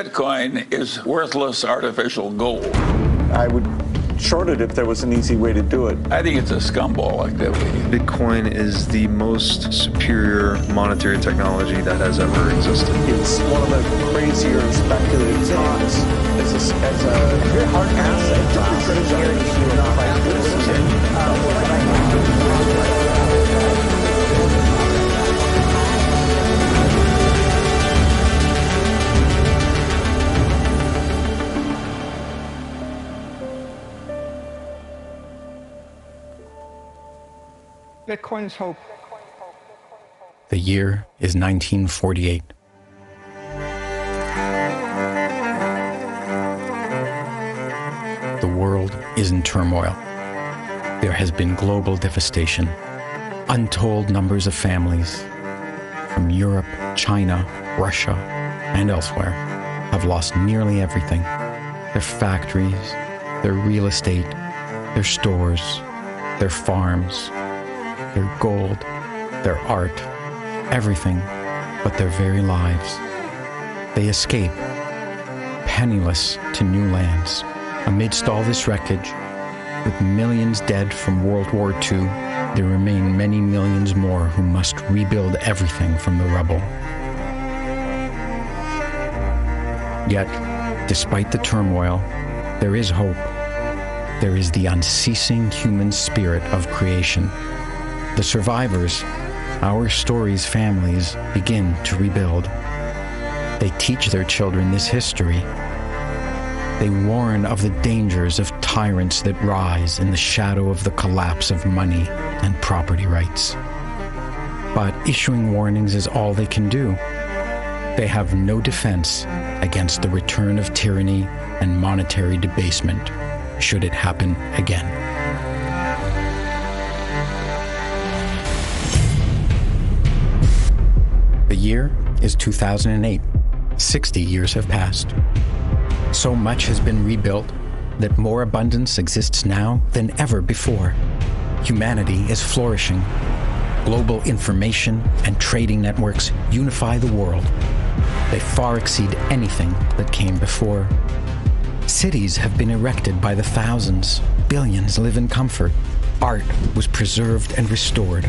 Bitcoin is worthless artificial gold. I would short it if there was an easy way to do it. I think it's a scumball activity. Bitcoin is the most superior monetary technology that has ever existed. It's one of the crazier speculative stocks as a, as a very hard asset Hope. The year is 1948. The world is in turmoil. There has been global devastation. Untold numbers of families from Europe, China, Russia, and elsewhere have lost nearly everything their factories, their real estate, their stores, their farms, their gold, their art, everything but their very lives. They escape, penniless to new lands. Amidst all this wreckage, with millions dead from World War II, there remain many millions more who must rebuild everything from the rubble. Yet, despite the turmoil, there is hope. There is the unceasing human spirit of creation. The survivors, our story's families, begin to rebuild. They teach their children this history. They warn of the dangers of tyrants that rise in the shadow of the collapse of money and property rights. But issuing warnings is all they can do. They have no defense against the return of tyranny and monetary debasement, should it happen again. Year is 2008. 60 years have passed. So much has been rebuilt that more abundance exists now than ever before. Humanity is flourishing. Global information and trading networks unify the world. They far exceed anything that came before. Cities have been erected by the thousands. Billions live in comfort. Art was preserved and restored.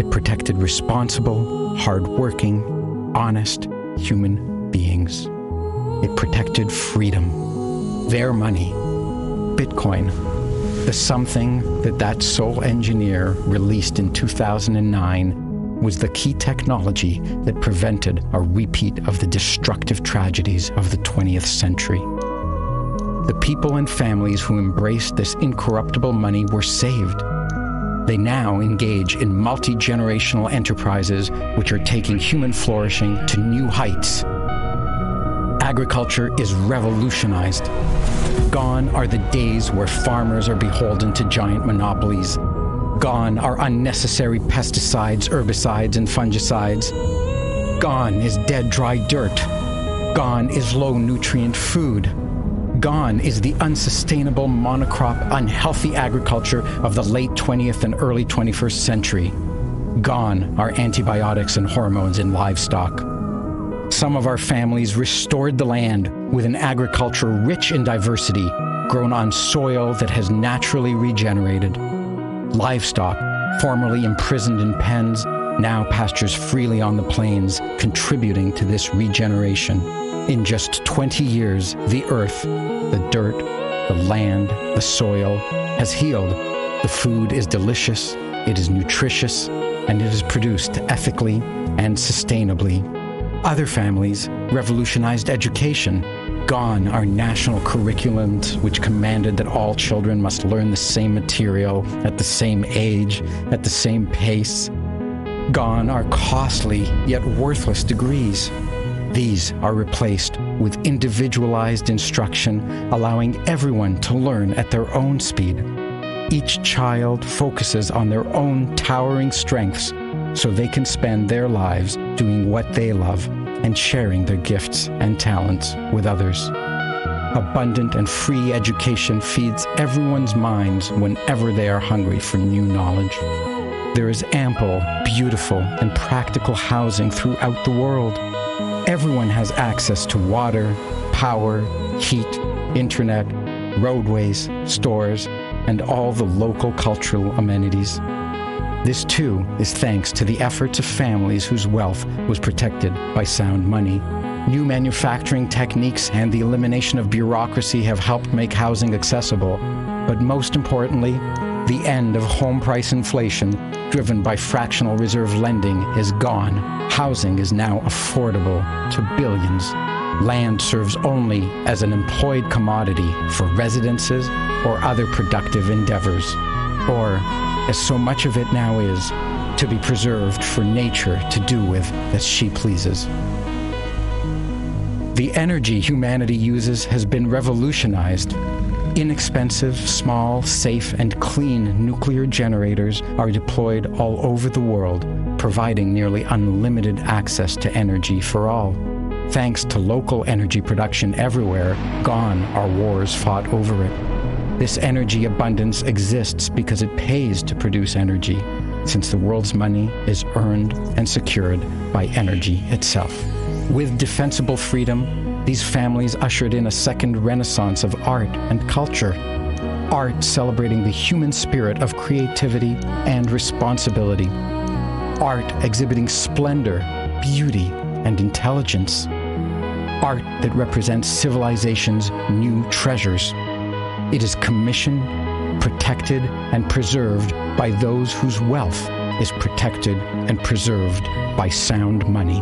It protected responsible, hardworking, honest human beings. It protected freedom, their money, Bitcoin, the something that that sole engineer released in 2009 was the key technology that prevented a repeat of the destructive tragedies of the 20th century. The people and families who embraced this incorruptible money were saved. They now engage in multi generational enterprises which are taking human flourishing to new heights. Agriculture is revolutionized. Gone are the days where farmers are beholden to giant monopolies. Gone are unnecessary pesticides, herbicides, and fungicides. Gone is dead, dry dirt. Gone is low nutrient food. Gone is the unsustainable monocrop, unhealthy agriculture of the late 20th and early 21st century. Gone are antibiotics and hormones in livestock. Some of our families restored the land with an agriculture rich in diversity, grown on soil that has naturally regenerated. Livestock, formerly imprisoned in pens, now pastures freely on the plains, contributing to this regeneration. In just 20 years, the earth, the dirt, the land, the soil has healed. The food is delicious, it is nutritious, and it is produced ethically and sustainably. Other families revolutionized education. Gone are national curriculums which commanded that all children must learn the same material at the same age, at the same pace. Gone are costly yet worthless degrees. These are replaced with individualized instruction, allowing everyone to learn at their own speed. Each child focuses on their own towering strengths so they can spend their lives doing what they love and sharing their gifts and talents with others. Abundant and free education feeds everyone's minds whenever they are hungry for new knowledge. There is ample, beautiful, and practical housing throughout the world. Everyone has access to water, power, heat, internet, roadways, stores, and all the local cultural amenities. This, too, is thanks to the efforts of families whose wealth was protected by sound money. New manufacturing techniques and the elimination of bureaucracy have helped make housing accessible. But most importantly, the end of home price inflation, driven by fractional reserve lending, is gone. Housing is now affordable to billions. Land serves only as an employed commodity for residences or other productive endeavors, or, as so much of it now is, to be preserved for nature to do with as she pleases. The energy humanity uses has been revolutionized. Inexpensive, small, safe, and clean nuclear generators are deployed all over the world, providing nearly unlimited access to energy for all. Thanks to local energy production everywhere, gone are wars fought over it. This energy abundance exists because it pays to produce energy, since the world's money is earned and secured by energy itself. With defensible freedom, these families ushered in a second renaissance of art and culture. Art celebrating the human spirit of creativity and responsibility. Art exhibiting splendor, beauty, and intelligence art that represents civilization's new treasures. It is commissioned, protected, and preserved by those whose wealth is protected and preserved by sound money.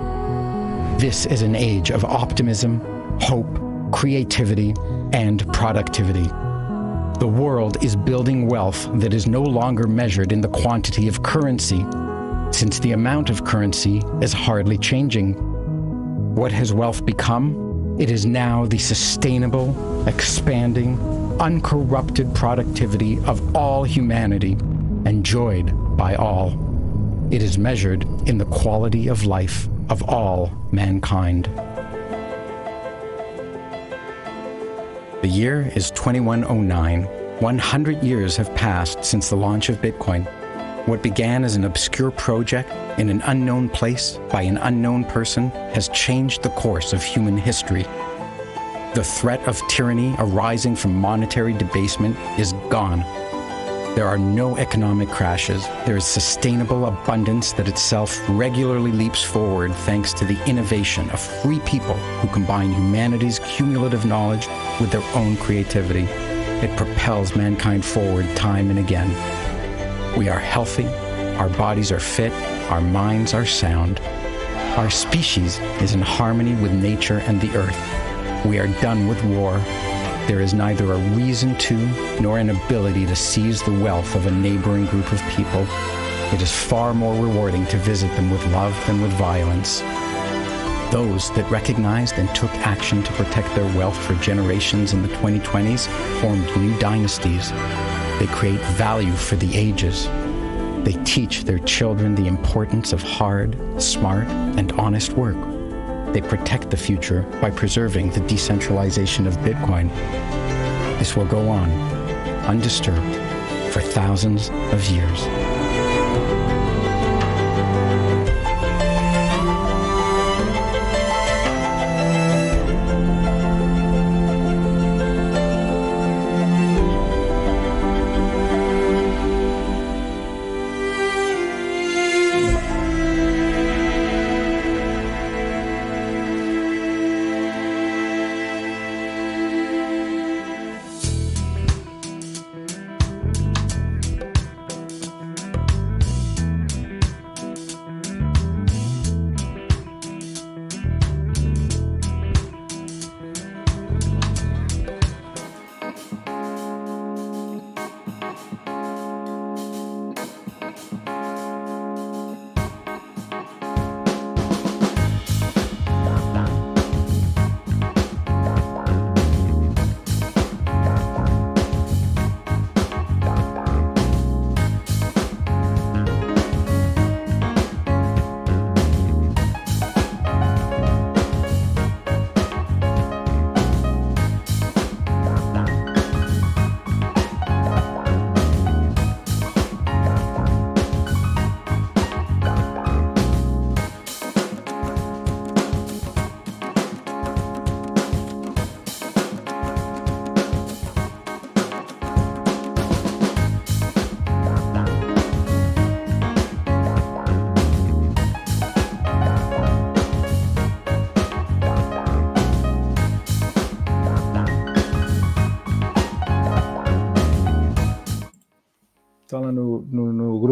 This is an age of optimism, hope, creativity, and productivity. The world is building wealth that is no longer measured in the quantity of currency, since the amount of currency is hardly changing what has wealth become? It is now the sustainable, expanding, uncorrupted productivity of all humanity, enjoyed by all. It is measured in the quality of life of all mankind. The year is 2109. 100 years have passed since the launch of Bitcoin. What began as an obscure project in an unknown place by an unknown person has changed the course of human history. The threat of tyranny arising from monetary debasement is gone. There are no economic crashes. There is sustainable abundance that itself regularly leaps forward thanks to the innovation of free people who combine humanity's cumulative knowledge with their own creativity. It propels mankind forward time and again. We are healthy, our bodies are fit, our minds are sound. Our species is in harmony with nature and the earth. We are done with war. There is neither a reason to nor an ability to seize the wealth of a neighboring group of people. It is far more rewarding to visit them with love than with violence. Those that recognized and took action to protect their wealth for generations in the 2020s formed new dynasties. They create value for the ages. They teach their children the importance of hard, smart, and honest work. They protect the future by preserving the decentralization of Bitcoin. This will go on, undisturbed, for thousands of years.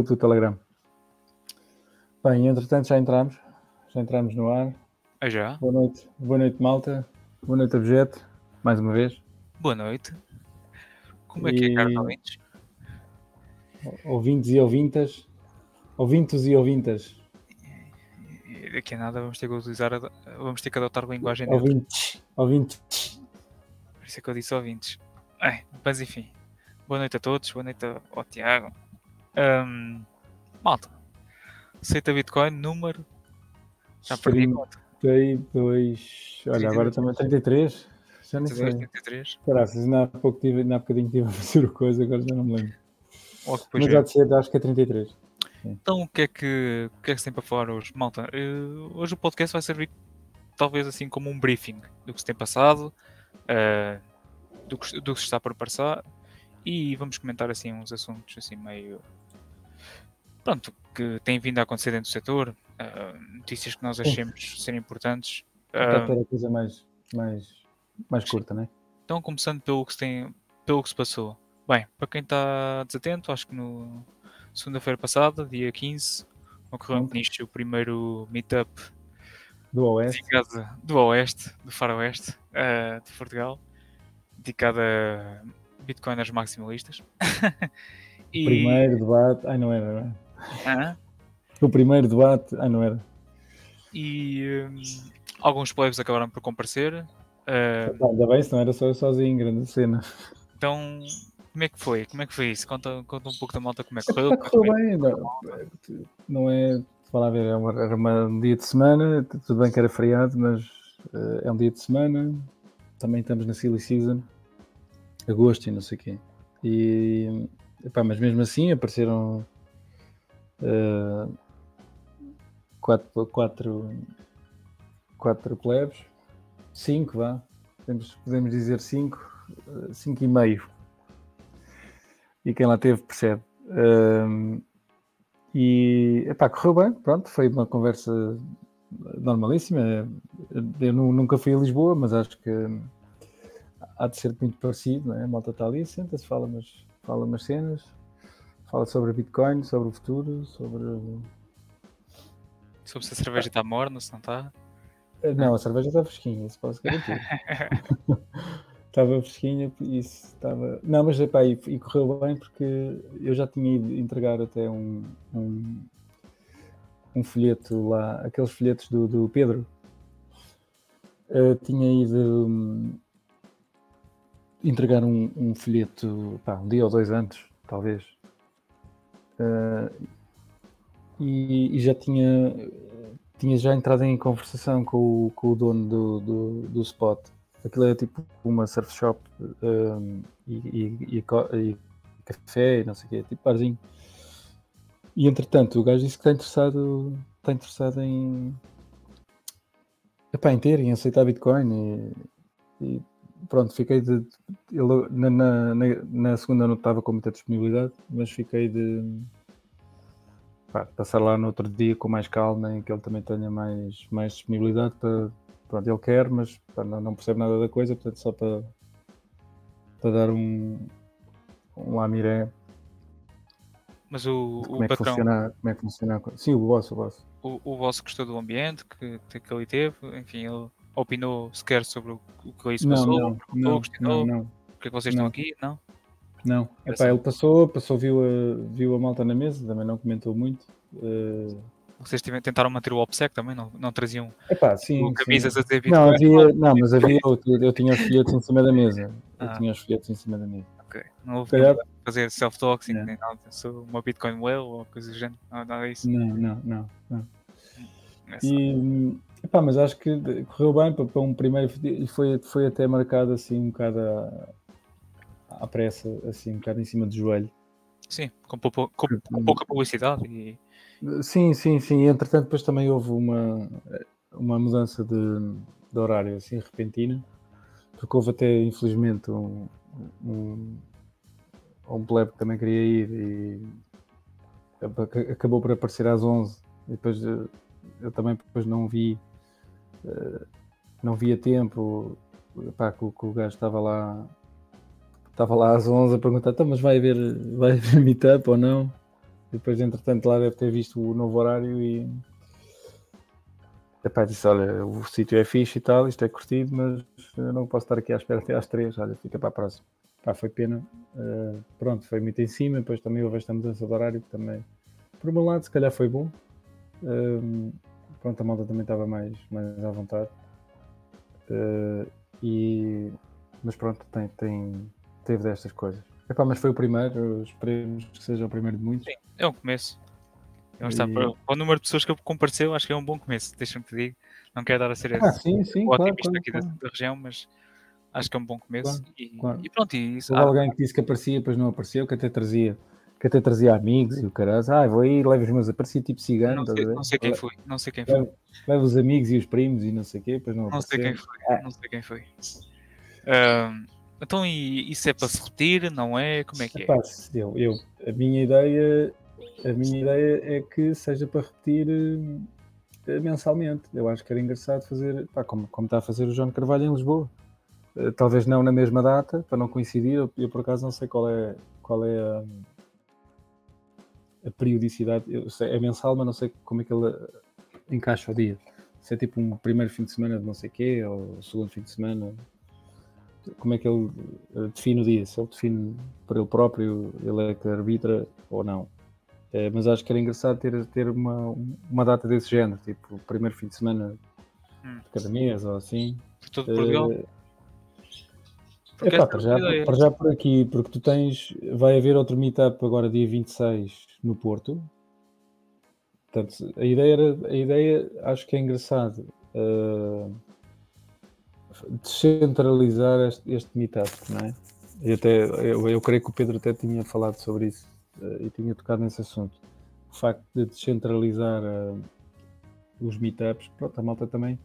Grupo do Telegram. Bem, entretanto já entramos. Já entramos no ar. Ah, já? Boa noite. Boa noite, malta. Boa noite, objeto. Mais uma vez. Boa noite. Como é que é, Carlos Ouvintes? Ouvintes e ouvintas. Ouvintos e ouvintas. E Daqui a nada vamos ter que utilizar, vamos ter que adotar a linguagem. Ouvintes. Ouvintes. Por isso é que eu disse ouvintes. Ai, mas enfim. Boa noite a todos, boa noite ao Tiago. Ahm, malta. Aceita Bitcoin, número. Já perdi a conta. 32. Olha, agora também 33. Já nem 32, sei. 33. Caraças, ainda há pouco tive, ainda há bocadinho tive a fazer o coisa, agora já não me lembro. Mas há de ser, acho que é 33. Então o que é que, o que é que se tem para falar hoje? Malta, eh, hoje o podcast vai servir talvez assim como um briefing do que se tem passado, eh, do, que, do que se está por passar e vamos comentar assim uns assuntos assim meio pronto, que têm vindo a acontecer dentro do setor, eh, notícias que nós achemos serem importantes. Para Ah, ter a coisa mais, mais, mais curta, né? Então, começando pelo que se tem, pelo que se passou. Bem, para quem está desatento, acho que no segunda-feira passada, dia 15, ocorreu Ontem. Peniche o primeiro meetup Do Oeste. dedicado do Oeste, do Faroeste, eh, de Portugal, dedicado a bitcoiners maximalistas. e, Primeiro debate. Ai, não era, não era. Ah, O primeiro debate. Ai, não era. e hum, alguns plebes acabaram por comparecer. Pá, Ainda bem, se não era só eu sozinho, grande cena. então, como é que foi? Como é que foi isso? Conta, conta um pouco da malta como é que correu. Epá, correu bem. Não, não é. Falar ver, é uma- era uma- um dia de semana. Tudo bem que era feriado, mas eh, é um dia de semana. Também estamos na Silly Season. Agosto e não sei o quê. E. Epá, mas mesmo assim apareceram. Eh, quatro, quatro, quatro plebes. Cinco, vá. Podemos, podemos dizer cinco. eh, Cinco e meio. E quem lá teve percebe. Ahm, e epá, correu bem, pronto, foi uma conversa normalíssima. Eu nu- nunca fui a Lisboa, mas acho que há de ser muito parecido, não é? A malta está ali, senta-se, fala umas, fala umas cenas, fala sobre Bitcoin, sobre o futuro, sobre. Sobre se a cerveja está morna, se não está. Eh, Não, a cerveja está fresquinha, isso posso garantir. estava fresquinha, isso estava. Não, mas epá, e, e correu bem porque eu já tinha ido entregar até um, um, um folheto lá, aqueles folhetos do, do Pedro. Eh, tinha ido hum, entregar um, um folheto pá, um dia ou dois antes, talvez. Eh, e, e já tinha, tinha já entrado em conversação com o, com o dono do, do, do spot. Aquilo é tipo uma surf shop hum, e, e- e e café e não sei o quê, tipo barzinho. E entretanto o gajo disse que está interessado, está interessado em, epá, em ter, em aceitar Bitcoin e pronto, fiquei de. Ele, na, na, na- segunda não estava com muita disponibilidade, mas fiquei de pá, passar lá no outro dia com mais calma, em que ele também tenha mais, mais disponibilidade para. Pronto, ele quer, mas pá, não, não percebe nada da coisa, portanto, só para, para dar um, um lamiré Mas o, como o é que patrão, funciona. Como é que funciona. Sim, o boss, o boss. o, o vosso gostou do ambiente que, que, ali teve, enfim, ele opinou sequer sobre o, o que se Não, passou, não, não, não, não, porque é que vocês estão aqui, não? não. É Epá, assim. ele passou, passou viu, a, viu a malta na mesa, também não comentou muito. Eh, Vocês tentaram manter o OPSEC também, não, não traziam epá, sim, o sim. camisas a dizer Não, havia, não, mas havia, eu, eu tinha os folhetos em cima da mesa. Eu Ah. tinha os folhetos em cima da mesa. Ok, Não houve calhar- nenhum fazer self-doxing, Não. nem nada, sou uma Bitcoin whale ou coisa do género, não, nada disso. Não, não, não. não. É só- E, epá, mas acho que correu bem para, um primeiro e foi, foi até marcado assim um bocado à, à pressa, assim um bocado em cima do joelho. Sim, com, pouco- com- com pouca publicidade e Sim, sim, sim. Entretanto, depois também houve uma, uma mudança de, de horário assim repentina, porque houve até infelizmente um, um, um plebe que também queria ir e aca- acabou por aparecer às 11 e depois eh, eu também depois não vi não vi a tempo pá, que, que o gajo estava lá estava lá às 11 a perguntar, então, mas vai haver, vai haver meetup ou não? E depois, entretanto, lá deve ter visto o novo horário e. Epá, disse: Olha, o sítio é fixe e tal, isto é curtido, mas não posso estar aqui à espera até às 3. Olha, fica para a próxima. Pá, foi pena. Uh, pronto, foi muito em cima. Depois também houve esta mudança de horário que também, por um lado, se calhar foi bom. Uh, pronto, a malta também estava mais, mais à vontade. Uh, e, mas pronto, tem, tem, teve destas coisas. Epá, mas foi o primeiro, esperemos que seja o primeiro de muitos. Sim, é um começo. E... Está, para, para, o número de pessoas que compareceu, acho que é um bom começo, deixa-me te dizer. Não quero dar a ser ah, sim, sim, o claro, otimista claro, aqui claro. Da, da, região, mas acho que é um bom começo. E, e, pronto, e isso, Houve alguém que disse que aparecia, depois não apareceu, que até trazia, que até trazia amigos e o caralho. Ah, vou aí, levo os meus, aparecia tipo cigano. não, sei, não sei quem foi, não sei quem foi. Levo, levo os amigos e os primos e não sei o quê, depois não Não apareceu. sei quem foi, ah. não sei quem foi. Então, e isso é para se repetir, não é? Como é que é? Epá, eu, eu, a minha ideia, a minha ideia é que seja para repetir uh, mensalmente. Eu acho que era engraçado fazer, pá, como, como está a fazer o João Carvalho em Lisboa. Uh, talvez não na mesma data, para não coincidir. Eu, eu, por acaso não sei qual é, qual é a, a periodicidade. Eu sei, é mensal, mas não sei como é que ele encaixa o dia. Se é tipo um primeiro fim de semana de não sei quê, ou segundo fim de semana como é que ele uh, define o dia, se ele define por ele próprio, ele é que arbitra ou não. É, mas acho que era engraçado ter, ter uma, uma data desse género, tipo primeiro fim de semana hum. de cada mês ou assim. Por todo Portugal? Uh, epá, para, já, para já por aqui, porque tu tens, vai haver outro meetup agora dia 26 no Porto. Portanto, a ideia, era, a ideia acho que é engraçado. Uh, descentralizar este, este meetup, não é? E até, eu, eu creio que o Pedro até tinha falado sobre isso uh, e tinha tocado nesse assunto. O facto de descentralizar uh, os meetups, pronto, a malta também,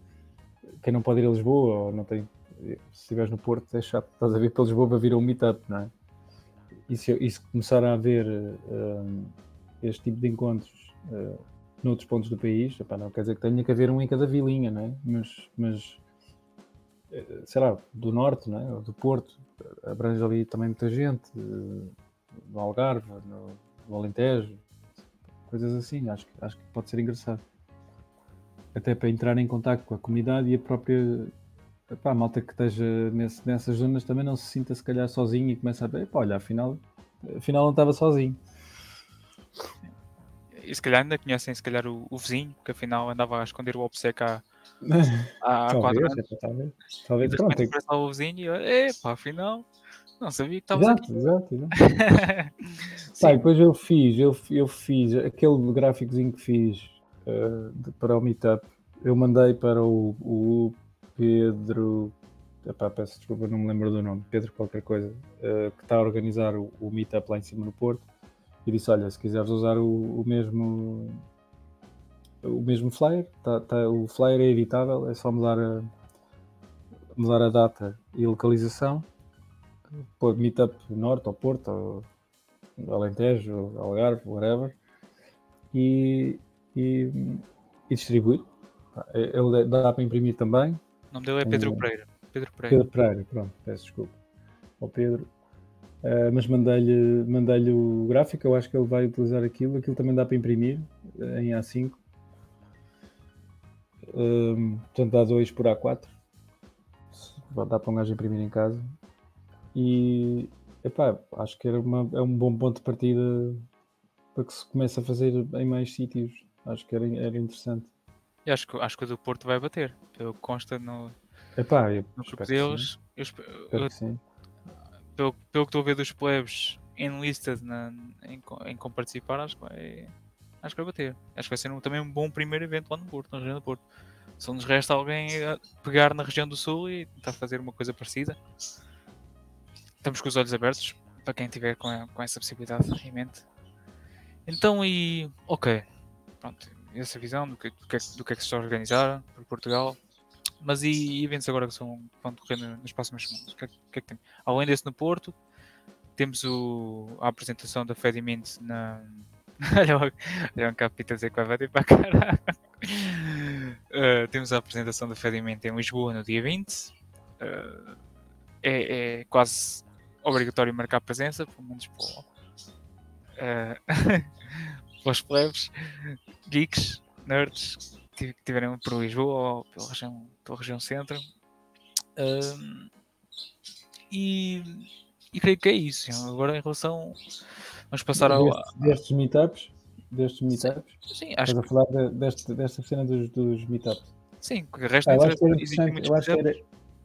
quem não pode ir a Lisboa ou não tem, se estiveres no Porto, é chato, estás a vir para Lisboa para vir a um meetup, não é? E se, e se começar a haver uh, este tipo de encontros uh, noutros pontos do país, epá, não quer dizer que tenha que haver um em cada vilinha, não é? Mas, mas sei lá, do norte, não é? do Porto, abrange ali também muita gente, no Algarve, no, no Alentejo, coisas assim, acho, acho que pode ser engraçado. Até para entrar em contato com a comunidade e a própria epá, a malta que esteja nesse, nessas zonas também não se sinta se calhar sozinho e começa a ver, olha, afinal, afinal não estava sozinho. E se calhar ainda conhecem se calhar o, o vizinho, que afinal andava a esconder o obseco há, há talvez, quatro anos. é, talvez, talvez, E de pronto, repente é aparece o vizinho e eu, epá, afinal, não sabia que estavas Exato, aqui. exato, exato. E depois eu fiz, eu, eu fiz aquele gráficozinho que fiz eh, de- para o Meetup, eu mandei para o, o Pedro, epá, peço desculpa, não me lembro do nome, Pedro qualquer coisa, eh, que está a organizar o, o Meetup lá em cima no Porto, e disse, olha, se quiseres usar o, o mesmo o mesmo flyer, tá, tá- o flyer é editável, é só mudar a, mudar a data e localização, pôr Meetup Norte ou Porto ou Alentejo, Algarve, whatever, e, e, e distribuir. Pá, é- Ele dá para imprimir também. o nome dele é Pedro Hum. Pereira. Pedro Pereira. Pedro Pereira, pronto, peço desculpa. Ao Pedro. Eh, mas mandei-lhe mandei o gráfico, eu acho que ele vai utilizar aquilo. Aquilo também dá para imprimir eh, em A5. Hum, portanto, dá 2 por A4. Dá para um gajo imprimir em casa. E epá, acho que era uma, é um bom ponto de partida para que se comece a fazer em mais sítios. Acho que era, era interessante. E acho que, acho que o do Porto vai bater. Eu consta no, Epá, eu no espero que deles. Eu espe- espero eu- que sim. Pelo, pelo que estou a ver dos plebes enlisted na, em, em como participar, acho que vai, acho que vai bater. Acho que vai ser um- também um bom primeiro evento lá no Porto, na região do Porto. Só nos resta alguém pegar na região do Sul e tentar fazer uma coisa parecida. Estamos com os olhos abertos para quem tiver com, com essa possibilidade em mente. Então, e ok, pronto, essa visão do que, do é que- do que é que se está a organizar por Portugal. Mas e eventos agora que são, que vão decorrer nas próximas semanas? O que, é, que- é que tem? Além desse no Porto, temos o, a apresentação da Fedimint na. Olha, o- olha um capita a dizer que vai bater para caralho. Uh, temos a apresentação da Fedimint em Lisboa no dia 20. Uh, é, é quase obrigatório marcar presença, pelo menos para, eh, para os plebes, geeks, nerds que tiverem por Lisboa ou pela região, pela região centro. Ahm, e, e creio que é isso. Agora em relação. Vamos passar ao. Destes, destes meetups, destes meetups, Sim, acho estás a que falar de- deste, desta cena dos, dos meetups. sim, o resto Ah, eu, acho eu, acho que era,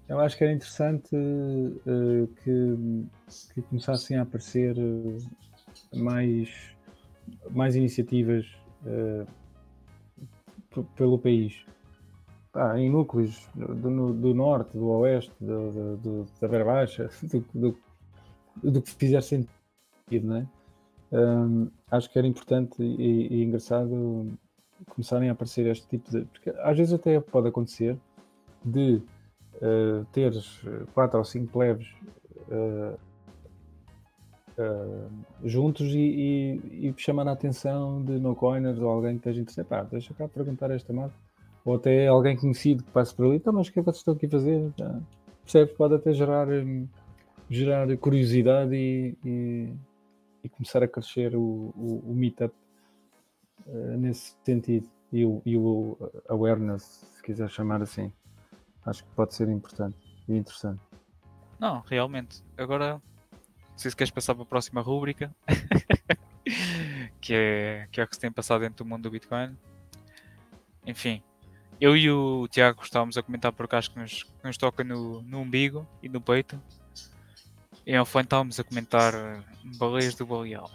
eu acho que era interessante eh, que, que começassem a aparecer eh, mais, mais iniciativas p- pelo país. Pá, em núcleos do, do- norte, do oeste, do, do- da Beira Baixa, do, do, que fizer sentido, não é? Hum, acho que era importante e, e engraçado começarem a aparecer este tipo de. Porque às vezes até pode acontecer de eh, teres quatro ou cinco plebes eh, eh, juntos e, e, e chamar a atenção de no-coiners ou alguém que esteja interessado. Pá, deixa cá perguntar a esta marca. Ou até alguém conhecido que passe por ali. Então, mas o que é que vocês estão aqui a fazer? Já, percebes? Pode até gerar, hum, gerar curiosidade e, e, e começar a crescer o, o, o meetup eh, nesse sentido. E o, e o awareness, se quiser chamar assim. Acho que pode ser importante e interessante. Não, realmente. Agora, não sei se queres passar para a próxima rúbrica, que, é, que é o que se tem passado dentro do mundo do Bitcoin. Enfim, eu e o Tiago estávamos a comentar por acaso que nos, que nos toca no, no umbigo e no peito. E ao fim estávamos a comentar eh, baleias do Baleal.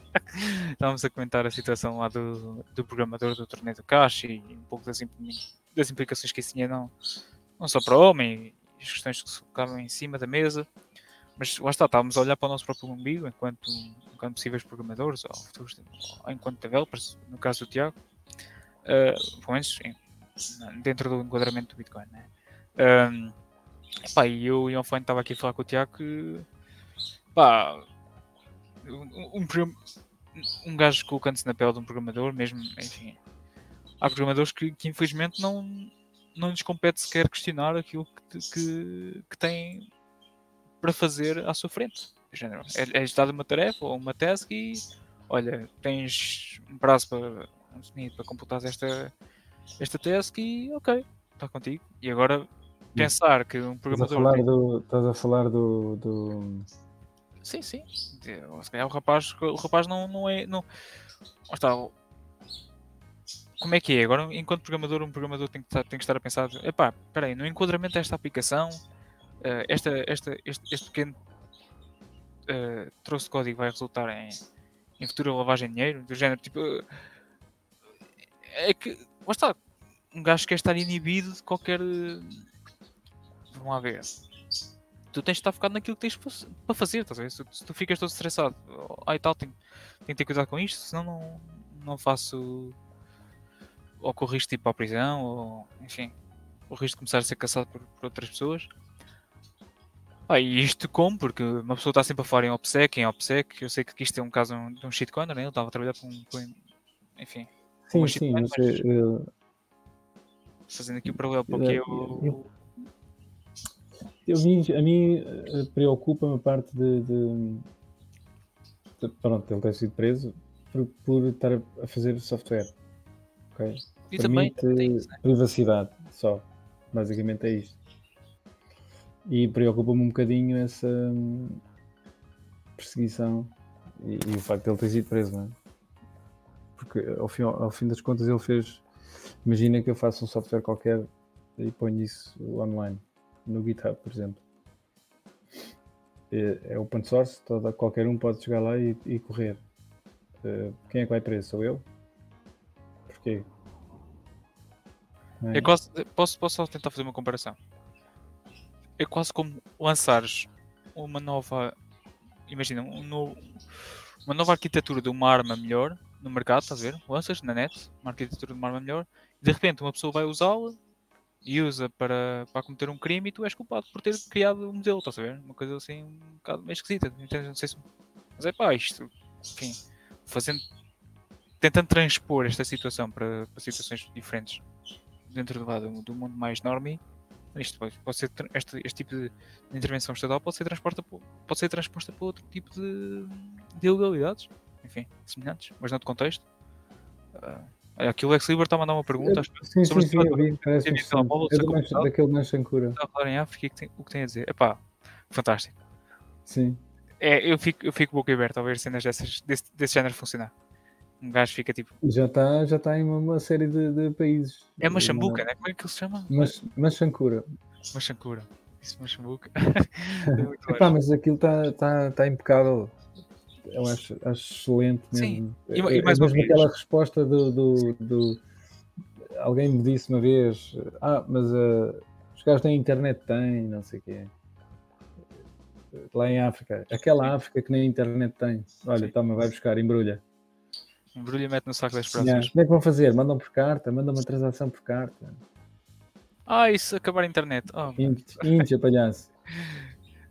estávamos a comentar a situação lá do, do programador do torneio do Cash e um pouco das, das implicações que isso tinha não, não só para o homem as questões que se colocavam em cima da mesa. Mas lá está, estávamos a olhar para o nosso próprio umbigo enquanto, enquanto possíveis programadores ou, futuros, enquanto developers, no caso do Tiago, uh, pelo menos dentro do enquadramento do Bitcoin. Né? Um, epá, e eu e o Fone estava aqui a falar com o Tiago que pá, um, um, um gajo colocando-se na pele de um programador, mesmo, enfim, há programadores que, que infelizmente não, não lhes compete sequer questionar aquilo que, que, que têm para fazer à sua frente. Género, É, é dada uma tarefa ou uma task e olha, tens um prazo para, um para completar esta, esta task e ok, está contigo. E agora pensar que um Estás a programador. falar do. Estás a falar do. do... Sim, sim. Se calhar o rapaz, o rapaz não, não é. Não... Está. Como é que é? Agora, enquanto programador, um programador tem que estar, tem que estar a pensar: epá, espera aí, no enquadramento desta aplicação, eh, esta, esta, este, este pequeno eh, troço de código vai resultar em, em futura lavagem de dinheiro, do género, tipo. eh, É que. Lá está. Um gajo quer estar inibido de qualquer. Vamos lá ver tu tens de estar focado naquilo que tens para fazer, estás a ver? Se, se tu ficas todo estressado, oh, ai tal, tenho, tenho que ter cuidado com isto, senão não, não faço. Ou de ir para a prisão, ou enfim, o risco de começar a ser caçado por, por outras pessoas. Ah, e isto como? Porque uma pessoa está sempre a falar em OPSEC, em OPSEC. Eu sei que isto é um caso de um shitcoiner, né? ele estava a trabalhar com, com enfim, Sim, sim, mas, mas- eh, fazendo aqui o paralelo para o que é. Eu- eu vi- a mim eh, preocupa-me a parte de, de- de- Pronto, ele ter sido preso por, por estar a- fazer software. ok? E também Permite isso, né? privacidade só. Basicamente é isto. E preocupa-me um bocadinho essa hum, perseguição e, e o facto de ele ter sido preso, não é? Porque ao fim, ao fim das contas ele fez. Imagina que eu faço um software qualquer e ponho isso online, no GitHub, por exemplo. É, é open source, toda, qualquer um pode chegar lá e, e correr. Eh, quem é que vai preso? Sou eu? Porquê? É? É quase, posso, posso só tentar fazer uma comparação? É quase como lançares uma nova. Imagina, um novo- uma nova arquitetura de uma arma melhor no mercado, estás a ver? Lanças na net uma arquitetura de uma arma melhor e de repente uma pessoa vai usá-la e usa para, para cometer um crime e tu és culpado por ter criado o modelo, estás a ver? Uma coisa assim um bocado meio esquisita. Não sei se. Mas é pá, isto. Enfim, fazendo. Tentando transpor esta situação para, para situações diferentes dentro do, lado do mundo mais normie, isto pode, ser este, este tipo de intervenção estatal pode ser transposta por- pode ser transposta para outro tipo de, de ilegalidades, enfim, semelhantes, mas noutro contexto. Ah, olha, aqui o Lex Liber está a mandar uma pergunta, que Sim, sobre sim, o sim, eu vi, telemóvel, É do Mancha- daquele Manchancura. está a falar em África o que tem- o que tem a dizer. Epá, fantástico. Sim. É, eu fico, eu fico boca aberta a ver cenas dessas, desse, desse género funcionar. Um gajo fica tipo. Já está já tá em uma, uma série de, de países. É uma chambuca, né? Como é que ele se chama? Mas, Manchancura. Uma chancura. Isso, uma chambuca. É Epá, mas aquilo está tá, tá impecável. Eu acho, acho excelente Sim. mesmo. E- e É- mais é uma vez- aquela resposta do, do, do- Alguém me disse uma vez: Ah, mas ah, os gajos têm internet, têm, não sei o quê. Lá em África. Aquela África que nem internet tem. Olha, Sim. toma, vai buscar, embrulha. Embrulha e mete no saco das próximas. Como é que vão fazer? Mandam por carta, mandam uma transação por carta. Ah, isso acabar a internet. Oh, Índia, palhaço.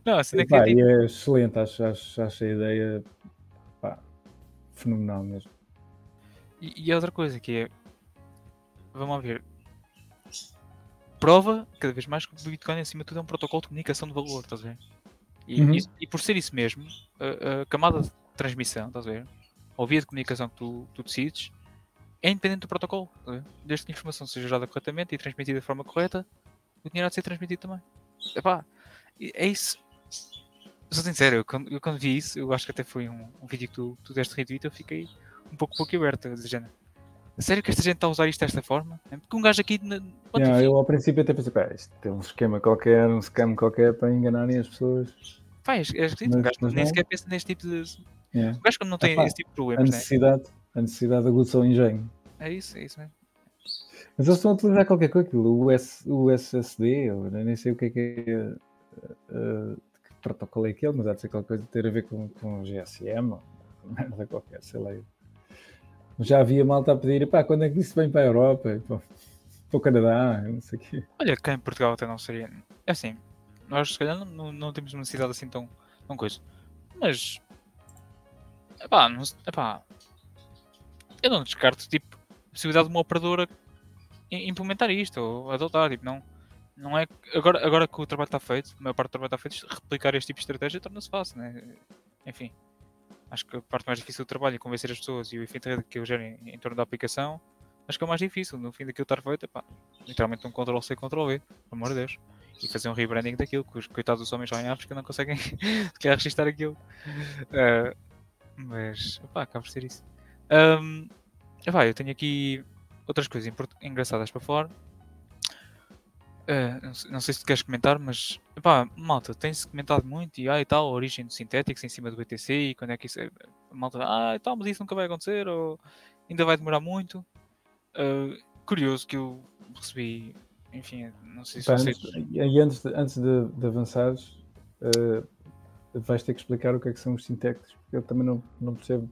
não, a cena é que Pá, é e é excelente, acho, acho, acho a ideia pá, fenomenal mesmo. E, e outra coisa que é. Vamos ver. Prova cada vez mais que o Bitcoin, acima de tudo, é um protocolo de comunicação de valor, estás a ver? E, Uhum. isso- e por ser isso mesmo, a, a camada de transmissão, estás a ver? Ou via de comunicação que tu, tu decides, é independente do protocolo, ver? Desde que a informação seja gerada corretamente e transmitida de forma correta, o dinheiro há de ser transmitido também. Epá, é isso. Sou sincero, eu quando, eu quando vi isso, eu acho que até foi um, um vídeo que tu, tu deste retweet, eu fiquei um pouco pouco aberta, de género. A sério que esta gente está a usar isto desta forma? É Porque um gajo aqui. Na, Yeah, eu ao princípio até pensei, pá, isto tem um esquema qualquer, um scam qualquer para enganarem as pessoas. Pá, é, esquisito, um gajo nem sequer pensa neste tipo de. Yeah. Um gajo quando não tem Epá, esse tipo de A problemas, né? necessidade, a necessidade aguça o engenho. É isso, é isso mesmo. Mas eles estão a utilizar qualquer coisa, aquilo, o, US, o SSD, eu nem sei o que é que é, eh, que protocolo é aquele, mas há de ser qualquer coisa a ter a ver com, com GSM, ou merda qualquer, sei lá. Já havia malta a pedir, pá, quando é que isso vem para a Europa? E, pá, para o Canadá, não sei o quê. Olha, cá em Portugal até não seria. É assim, nós se calhar não, não, temos uma necessidade assim tão, tão coisa. Mas. Epá, não, epá, eu não descarto tipo, a possibilidade de uma operadora implementar isto ou adotar. Tipo, não, não é. Agora, agora que o trabalho está feito, a maior parte do trabalho está feito, replicar este tipo de estratégia torna-se fácil, né? Enfim. Acho que a parte mais difícil do trabalho é convencer as pessoas e o efeito que eu gero em, em torno da aplicação. Acho que é o mais difícil. No fim daquilo estar feito, epá, literalmente um Ctrl-C, Ctrl-V, pelo amor de Deus. E fazer um rebranding daquilo, que os coitados dos homens lá em África não conseguem sequer registrar aquilo. Ah, mas, pá, acaba por ser isso. Um, epá, eu tenho aqui outras coisas engraçadas para falar. Ah, não, sei, não sei se queres comentar, mas epá, malta, tem-se comentado muito e, ah, e tal, a origem do Synthetics em cima do BTC e quando é que isso é. Malta, ah, e tal, mas isso nunca vai acontecer ou ainda vai demorar muito. Ah, curioso que eu recebi, enfim, não sei se Pá, vocês. antes, e antes, de, antes de, de avançares, eh, vais ter que explicar o que é que são os sintéticos, porque eu também não, não percebo.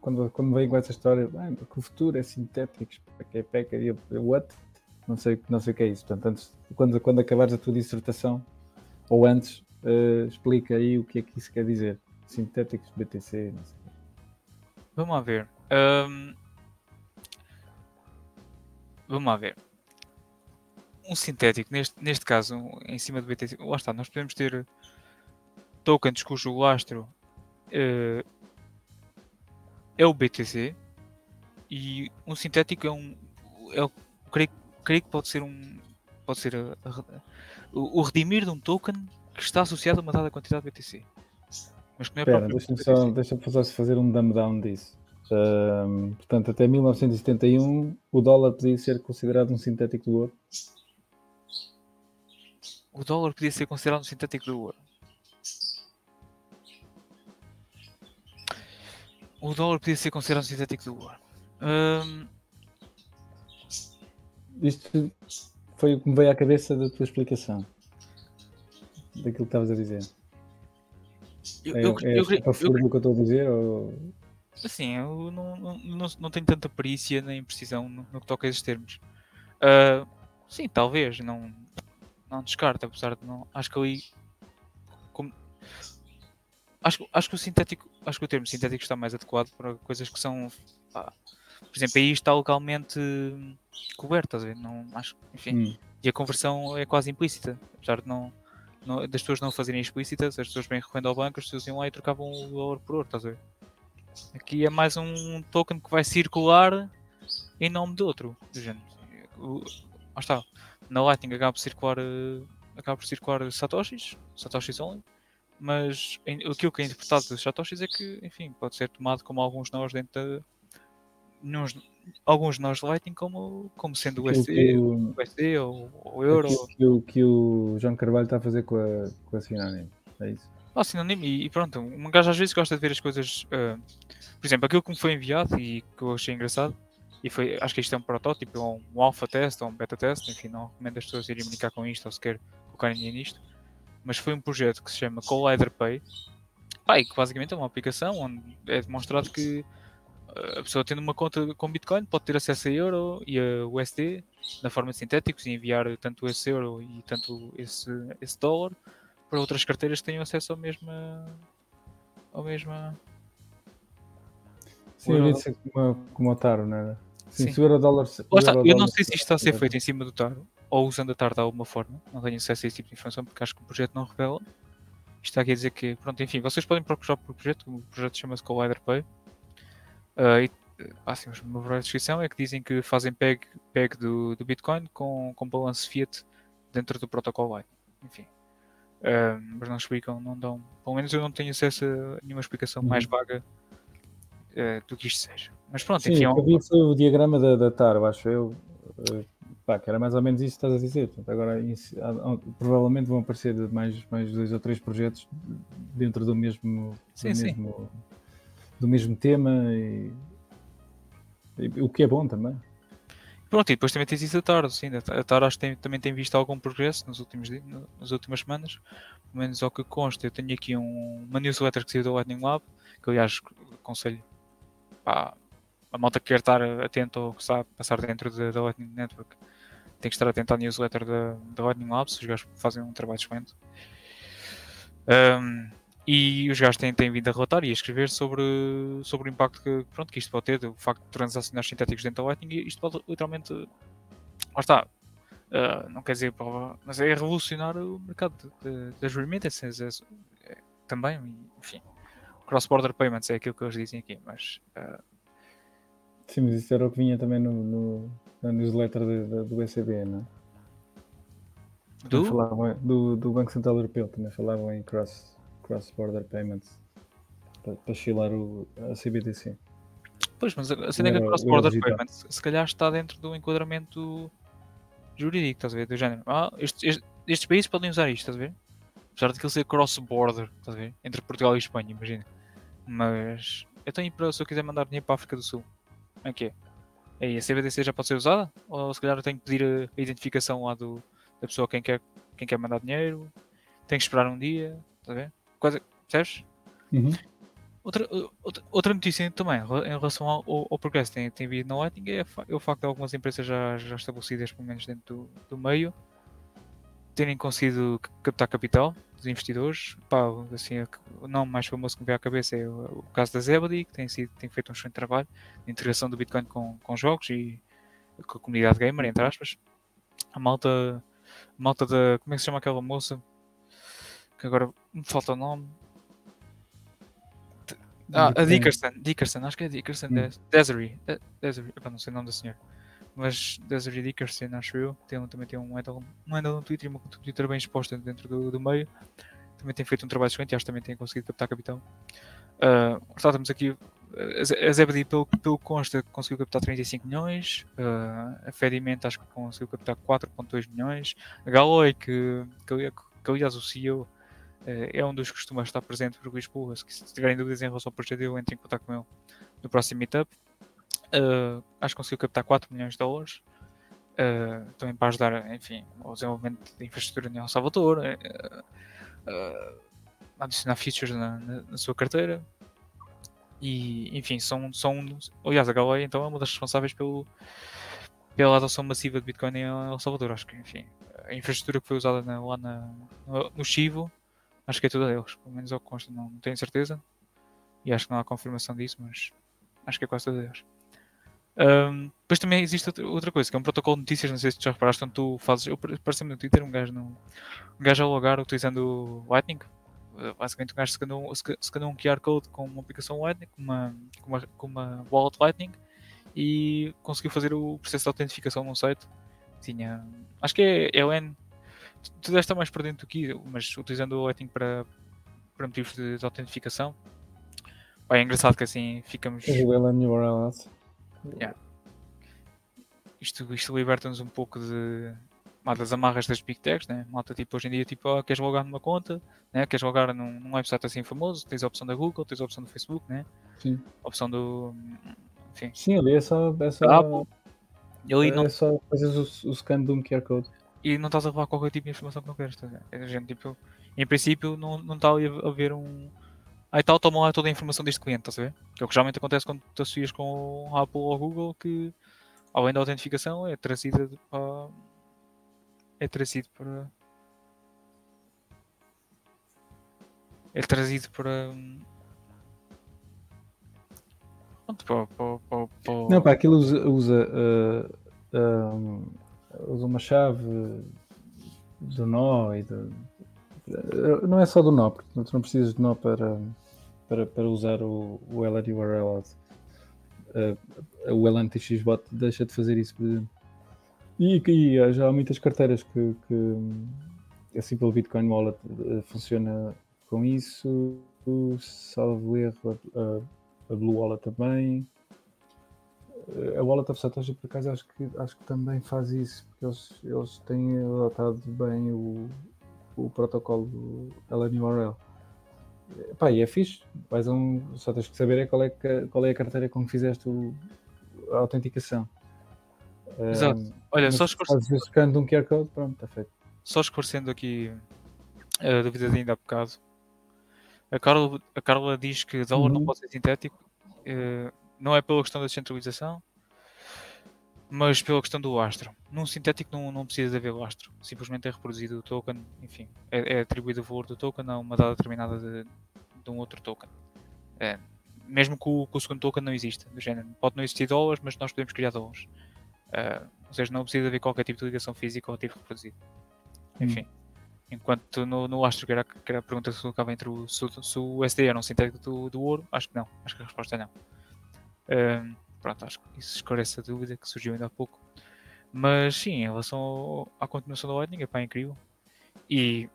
Quando, quando vem com essa história, ah, que o futuro é sintéticos, para que é peca, e eu, what? Não sei, não sei o que é isso. Portanto, antes, quando, quando acabares a tua dissertação, ou antes, eh, explica aí o que é que isso quer dizer. Sintéticos, BTC, não sei. Vamos lá ver. Ahm, Vamos lá ver. Um sintético, neste, neste caso, em cima do BTC, lá está, nós podemos ter tokens cujo lastro eh, é o BTC e um sintético é um. É, creio, creio que pode ser um. Pode ser a- a- o, o redimir de um token que está associado a uma dada quantidade de BTC. Mas que não é próprio deixa-me só, deixa só fazer um dumb down disso. Portanto, até 1971 o dólar podia ser considerado um sintético do ouro. O dólar podia ser considerado um sintético do ouro. O dólar podia ser considerado um sintético do ouro. Hum, Isto foi o que me veio à cabeça da tua explicação. Daquilo que estavas a dizer. eu, É, eu, é eu, para eu, que eu estou a dizer? Ou... assim, eu não, não, não, tenho tanta perícia nem precisão no, no que toca a esses termos. Ah, sim, talvez, não, não descarto, apesar de não. Acho que ali. como- acho, acho que o sintético. Acho que o termo sintético está mais adequado para coisas que são. pá, por exemplo, aí está localmente coberto, estás a ver? Não, acho, enfim. Hum. E a conversão é quase implícita, apesar de não, não- das pessoas não fazerem explícitas, as pessoas bem recorrendo ao banco, as pessoas iam lá e trocavam o dólar por ouro, estás a ver? Aqui é mais um token que vai circular em nome de outro. do género. O- Lá está. Na Lightning acaba por circular, eh, acaba por circular Satoshis, Satoshis only, mas aquilo que é interpretado dos Satoshis é que, enfim, pode ser tomado como alguns nós dentro da. nos- alguns nós Lightning como, como sendo o USD, o- USD ou o Euro. que, o, que o João Carvalho está a fazer com a, com a Sinónimo. É isso. Ah, sinónimo, e, e pronto, um gajo às vezes gosta de ver as coisas. ah, por exemplo, aquilo que me foi enviado e que eu achei engraçado, e foi, acho que isto é um protótipo, ou um alpha test, ou um beta test, enfim, não recomendo as pessoas irem brincar com isto ou sequer colocarem dinheiro nisto, mas foi um projeto que se chama Collider Pay, pá, que basicamente é uma aplicação onde é demonstrado que ah, a pessoa tendo uma conta com Bitcoin pode ter acesso a euro e a USD na forma de sintéticos e enviar tanto esse euro e tanto esse, esse dólar para outras carteiras que tenham acesso ao mesmo ao mesmo Sim, eu disse como, como o Taro, não era? Sim, Sim. se o euro dólar. se- Lá o está, eu não sei se isto está a ser se- feito em cima do Taro ou usando a Taro de alguma forma, não tenho acesso a esse tipo de informação porque acho que o projeto não revela. Isto está aqui a dizer que, pronto, enfim, vocês podem procurar por projeto, o projeto chama-se Collider Pay. Ah, e, ah, assim, uma breve descrição é que dizem que fazem peg, peg do, do Bitcoin com, com balanço Fiat dentro do protocolo Lightning. Enfim. Ah, mas não explicam, não dão. Pelo menos eu não tenho acesso a nenhuma explicação Uhum. mais vaga ah, do que isto seja. Mas pronto, Sim, enfim, é o um- eu vi foi o diagrama da, da Taro, acho eu. Pá, que era mais ou menos isso que estás a dizer. Portanto, agora isso- provavelmente vão aparecer mais, mais dois ou três projetos dentro do mesmo, Sim, do sim. mesmo, do mesmo tema e, e o que é bom também. Pronto, e depois também tens isso da Taro, sim. A Taro acho que tem- também tem visto algum progresso nos últimos dias, nas últimas semanas. Pelo menos ao que consta, eu tenho aqui um, uma newsletter que saiu do Lightning Lab, que aliás aconselho pá, a malta que quer estar atento ou que sabe passar dentro da, da Lightning Network. Tem que estar atento à newsletter da, da Lightning Labs, os gajos fazem um trabalho excelente. Um, e os gajos têm, têm vindo a relatar e a escrever sobre, sobre o impacto que, pronto, que isto pode ter, o facto de transacionar sintéticos dentro da Lightning, isto pode literalmente. Lá está. Uh, não quer dizer, mas é revolucionar o mercado das remittances é- é- também, enfim. Cross-border payments é aquilo que eles dizem aqui, mas uh, Sim, mas isso era o que vinha também no, no- na newsletter de- de- do ECB, não é? Do, falavam- do, do Banco Central Europeu também falavam em cross, cross-border payments para, para chilar o, a CBDC. Pois, mas a cena é que a cross-border digital. payments se calhar está dentro do enquadramento jurídico, estás a ver? Do género. Ah, estes, estes- estes países podem usar isto, estás a ver? Apesar de aquilo ser cross-border, estás a ver? Entre Portugal e Espanha, imagina. Mas eu tenho para se eu quiser mandar dinheiro para a África do Sul. É que é? Aí a CBDC já pode ser usada? Ou se calhar eu tenho que pedir a, identificação lá do, da pessoa quem quer, quem quer mandar dinheiro? Tenho que esperar um dia, estás a ver? Coisa, percebes? Uhum. Outra, outra, outra notícia também em relação ao, ao, ao progresso que tem, tem havido na Lightning é, é o facto de algumas empresas já, já estabelecidas, pelo menos dentro do, do meio, terem conseguido captar capital dos investidores. Pá, assim, o nome mais famoso que me veio à cabeça é o, o caso da Zebedee, que tem, sido, tem feito um excelente trabalho de integração do Bitcoin com, com jogos e com a comunidade gamer, entre aspas. A malta, a malta da. Como é que se chama aquela moça? Que agora me falta o nome. Ah, a. Dickerson, Dickerson, acho que é Dickerson, Hum. Des- Desiree, De- Desiree, não sei o nome da senhora, mas Desiree Dickerson, acho eu, tem, também tem um handle, um handle no Twitter e uma Twitter bem exposta dentro do, do meio, também tem feito um trabalho excelente e acho que também tem conseguido captar capital. Uh, estamos aqui, a Ze- a Zebedee, pelo, pelo consta, conseguiu captar 35 milhões, uh, a Fediment acho que conseguiu captar 4.2 milhões, a Galoy, que, que, que aliás o CEO eh, é um dos que costuma estar presente por Lisboa. Se, tiverem dúvidas em relação ao projeto dele, entrem em contato com ele no próximo meetup. Eh, acho que conseguiu captar 4 milhões de dólares. eh, também para ajudar, enfim, ao desenvolvimento de infraestrutura em El Salvador, a adicionar features na, na- na sua carteira. E, enfim, são, são aliás, a Galway então é uma das responsáveis pelo, pela adoção massiva de Bitcoin em El Salvador. Acho que, enfim, a infraestrutura que foi usada na- lá no, no Chivo Acho que é tudo deles, pelo menos ao que consta, não, não tenho certeza. E acho que não há confirmação disso, mas acho que é quase tudo deles. Ahm, depois também existe outra- coisa, que é um protocolo de notícias, não sei se já reparaste, quando tu fazes, eu apareceu no Twitter um gajo, no, um gajo a logar utilizando o Lightning, Uh, basicamente um gajo scanou, sca- scanou um QR Code com uma aplicação Lightning, com uma, com uma, com uma wallet Lightning, e conseguiu fazer o processo de autentificação num site. Tinha, acho que é LN, tu, deves estar mais por dentro do que mas utilizando o Lightning para, para motivos de, de autentificação, é engraçado que assim ficamos... URL. isto, isto liberta-nos um pouco de lá, das amarras das big techs, né? Malta, tipo, hoje em dia, tipo, ah, queres logar numa conta, né? Queres logar num, num website assim famoso, tens a opção da Google, tens a opção do Facebook, né? Sim. A opção do... Enfim, Sim, ali é só. É só, Apple. e ali não, é só fazeres o, o scan de um QR Code. e não estás a levar qualquer tipo de informação que não queres, tá? a? É, gente, tipo, em princípio, não, não está ali a haver um... Aí tal, toma lá toda a informação deste cliente, estás a ver? Que é o que geralmente acontece quando te associas com o Apple ou Google, que além da autentificação é trazida para... É trazido para... É trazido para... Pronto, para, para, para, para- Não, pá, aquilo usa, usa, uh, um, usa uma chave do nó e do, não é só do nó, porque tu não precisas de nó para, para, para usar o, o LN URL. Uh, o LNTXBot deixa de fazer isso, por exemplo. E, e já há muitas carteiras que, que assim pelo Bitcoin Wallet uh, funciona com isso. Salvo erro, a, a Blue Wallet também. Eh, A Wallet of Satoshi, por acaso, acho que, acho que também faz isso, porque eles, eles têm adotado bem o, o protocolo LNURL. Pá, e é fixe. A um, só tens que saber é qual, é que, qual é a carteira com que fizeste o- a autenticação. Exato. Olha, mas só esclarecendo, fazes o scan de um QR Code, pronto, está feito. só esclarecendo aqui a dúvida de ainda há bocado. A Carla, a Carla diz que dólar não Uhum. pode ser sintético, eh, não é pela questão da descentralização, mas pela questão do lastro. Num sintético não, não precisa de haver lastro, simplesmente é reproduzido o token, enfim, é, é atribuído o valor do token a uma data determinada de, de um outro token. É, mesmo que o, que o segundo token não exista, do género, pode não existir dólares, mas nós podemos criar dólares. Eh, ou seja, não precisa haver qualquer tipo de ligação física ao ativo reproduzido. Enfim. Enquanto no, no Astro, que era, que era a pergunta que se colocava entre o, se, se o SD era um sintético do, do ouro, acho que não. Acho que a resposta é não. Ahm, pronto, acho que isso esclarece a dúvida que surgiu ainda há pouco. Mas sim, em relação ao- à continuação do Lightning, é pá, incrível. E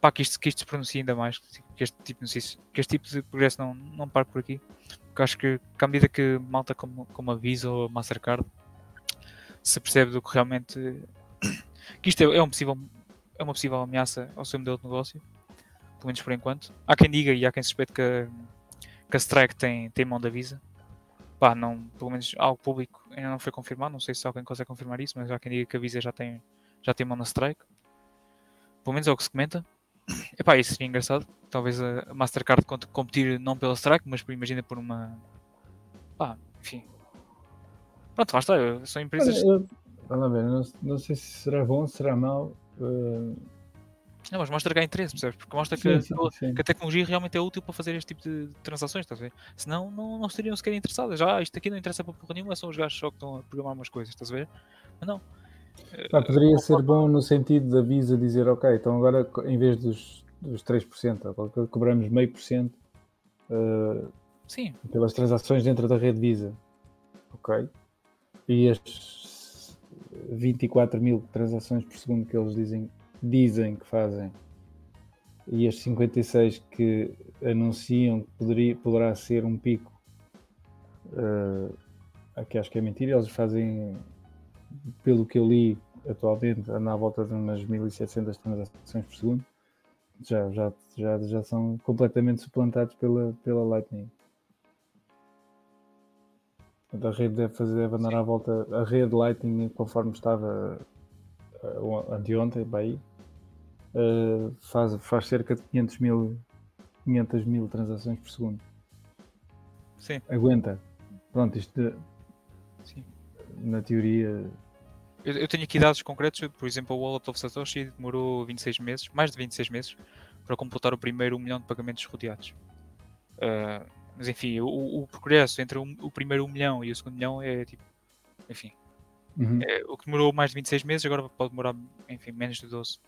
pá, que isto, que isto se pronuncie ainda mais, que este tipo, não sei se- que este tipo de progresso não, não pare por aqui. Porque acho que, que à medida que malta como, como a Visa ou a Mastercard se percebe do que realmente que isto é, é um possível é uma possível ameaça ao seu modelo de negócio, pelo menos por enquanto. Há quem diga e há quem suspeite que, que a Strike tem, tem mão da Visa. Pá, não, pelo menos algo público ainda não foi confirmado, não sei se alguém consegue confirmar isso, mas há quem diga que a Visa já tem, já tem mão na Strike. Pelo menos é o que se comenta. Epá, isso seria engraçado. Talvez a Mastercard competir não pela Strike, mas imagina por uma. Pá, enfim. Pronto, lá está. São empresas. Olha, eu- não, não sei se será bom será mau. eh, Não, mas mostra que há interesse, percebes? Porque mostra que, sim, sim. que a tecnologia realmente é útil para fazer este tipo de transações, estás a ver? Senão não, não estariam sequer interessadas. Já, isto aqui não interessa para porra nenhuma, são os gajos só que estão a programar umas coisas, estás a ver? Mas não. Pá, poderia ser bom no sentido da Visa dizer, ok, então agora em vez dos, dos 3%, ou qualquer coisa, cobramos meio por cento eh, pelas transações dentro da rede Visa. Ok? E as 24 mil transações por segundo que eles dizem, dizem que fazem e as 56 que anunciam que poderia, poderá ser um pico, eh, aqui acho que é mentira, eles fazem, pelo que eu li atualmente, anda à volta de umas 1700 transações por segundo. Já, já, já, já são completamente suplantados pela, pela Lightning. Portanto, A rede deve fazer deve andar à volta. A rede Lightning, conforme estava eh, anteontem, para aí, eh, faz, faz cerca de 500 mil, 500 mil transações por segundo. sim, Aguenta. Pronto, isto de- na teoria. Eu, eu tenho aqui dados concretos, por exemplo, o Wallet of Satoshi demorou 26 meses, mais de 26 meses, para completar o primeiro 1 milhão de pagamentos rodeados. Ah, Mas enfim, o, o progresso entre o, o primeiro 1 milhão e o segundo milhão é tipo. Enfim. Uhum. é, o que demorou mais de 26 meses agora pode demorar, enfim, menos de 12.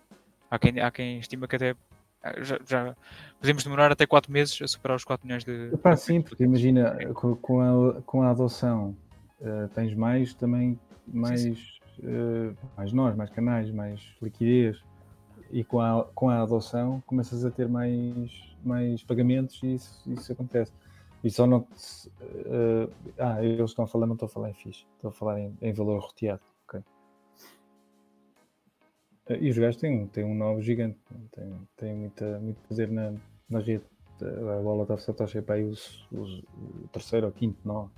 Há quem, há quem estima que até. ah, Já, já podemos demorar até 4 meses a superar os 4 milhões de. Epá, sim, porque imagina, com, a, com a adoção eh, tens mais também, mais, eh, mais nós, mais canais, mais liquidez. E com a, com a adoção começas a ter mais, mais pagamentos e isso, isso acontece. E só não. eh, ah, eles estão a falar, não estou a falar em fixe, estou a falar em, em valor roteado. E os gajos têm, um- têm um novo gigante, têm, têm muita, muito poder na, na rede. A bola of Satoshi é para aí os- os- o terceiro ou quinto nó.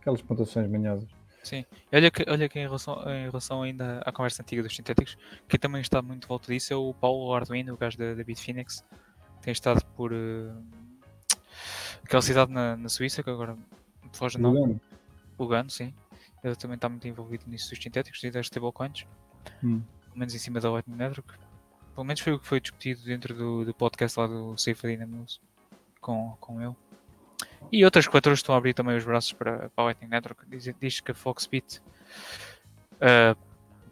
Aquelas pontuações manhosas. Sim. Olha que, olha que em, relação, em relação ainda à conversa antiga dos sintéticos, quem também está muito de volta disso é o Paulo Arduino, o gajo da, da Bitfinex. Tem estado por eh, aquela cidade na, na Suíça, que agora me foge o nome. Lugano. Lugano, sim. Ele também está muito envolvido nisso dos sintéticos e das stablecoins. Hum. Pelo menos em cima da Lightning Network. Pelo menos foi o que foi discutido dentro do, do podcast lá do Safe Dynamos com, com ele. E outras corretoras estão a abrir também os braços para, para a Lightning Network. Diz, diz que a Foxbit ah,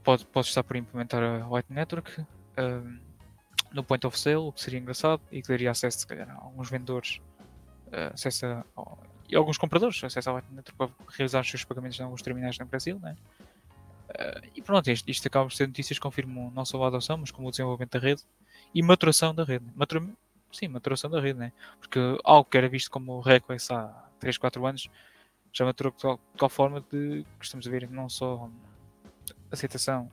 pode, pode estar por implementar a Lightning Network ah, no point of sale, o que seria engraçado e que daria acesso, se calhar, a alguns vendedores, ah, acesso a, e alguns compradores, acesso à Lightning Network para realizar os seus pagamentos em alguns terminais no Brasil, né? Ah, e pronto, isto, isto acaba por ser notícias que confirmam não só a adoção, mas como o desenvolvimento da rede e maturação da rede. Matura, sim, maturação da rede, né? Porque algo que era visto como reckless há 3, 4 anos já maturou de tal, de tal forma de que estamos a ver não só aceitação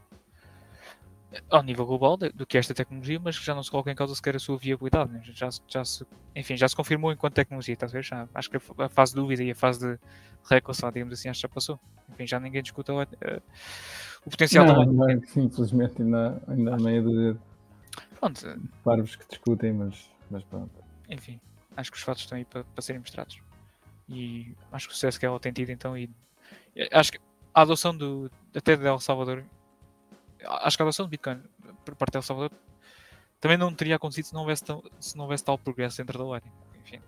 ao nível global de- do que é esta tecnologia, mas que já não se coloca em causa sequer a sua viabilidade. né? Já, já se, enfim, já se confirmou enquanto tecnologia, estás a ver? Já, acho que a fa- a fase de dúvida e a fase de lá, digamos assim, acho que já passou. Enfim, já ninguém discute a- eh, o potencial da Não, não, infelizmente ainda, ainda há meia de Pronto, eh, parvos que discutem, mas, mas pronto. enfim, acho que os fatos estão aí para, para serem mostrados. E acho que o sucesso que ela tem tido então e e acho que a adoção do até de El Salvador acho que a adoção do Bitcoin por parte de El Salvador também não teria acontecido se não houvesse, tão- se não houvesse tal progresso dentro da Lightning. Enfim,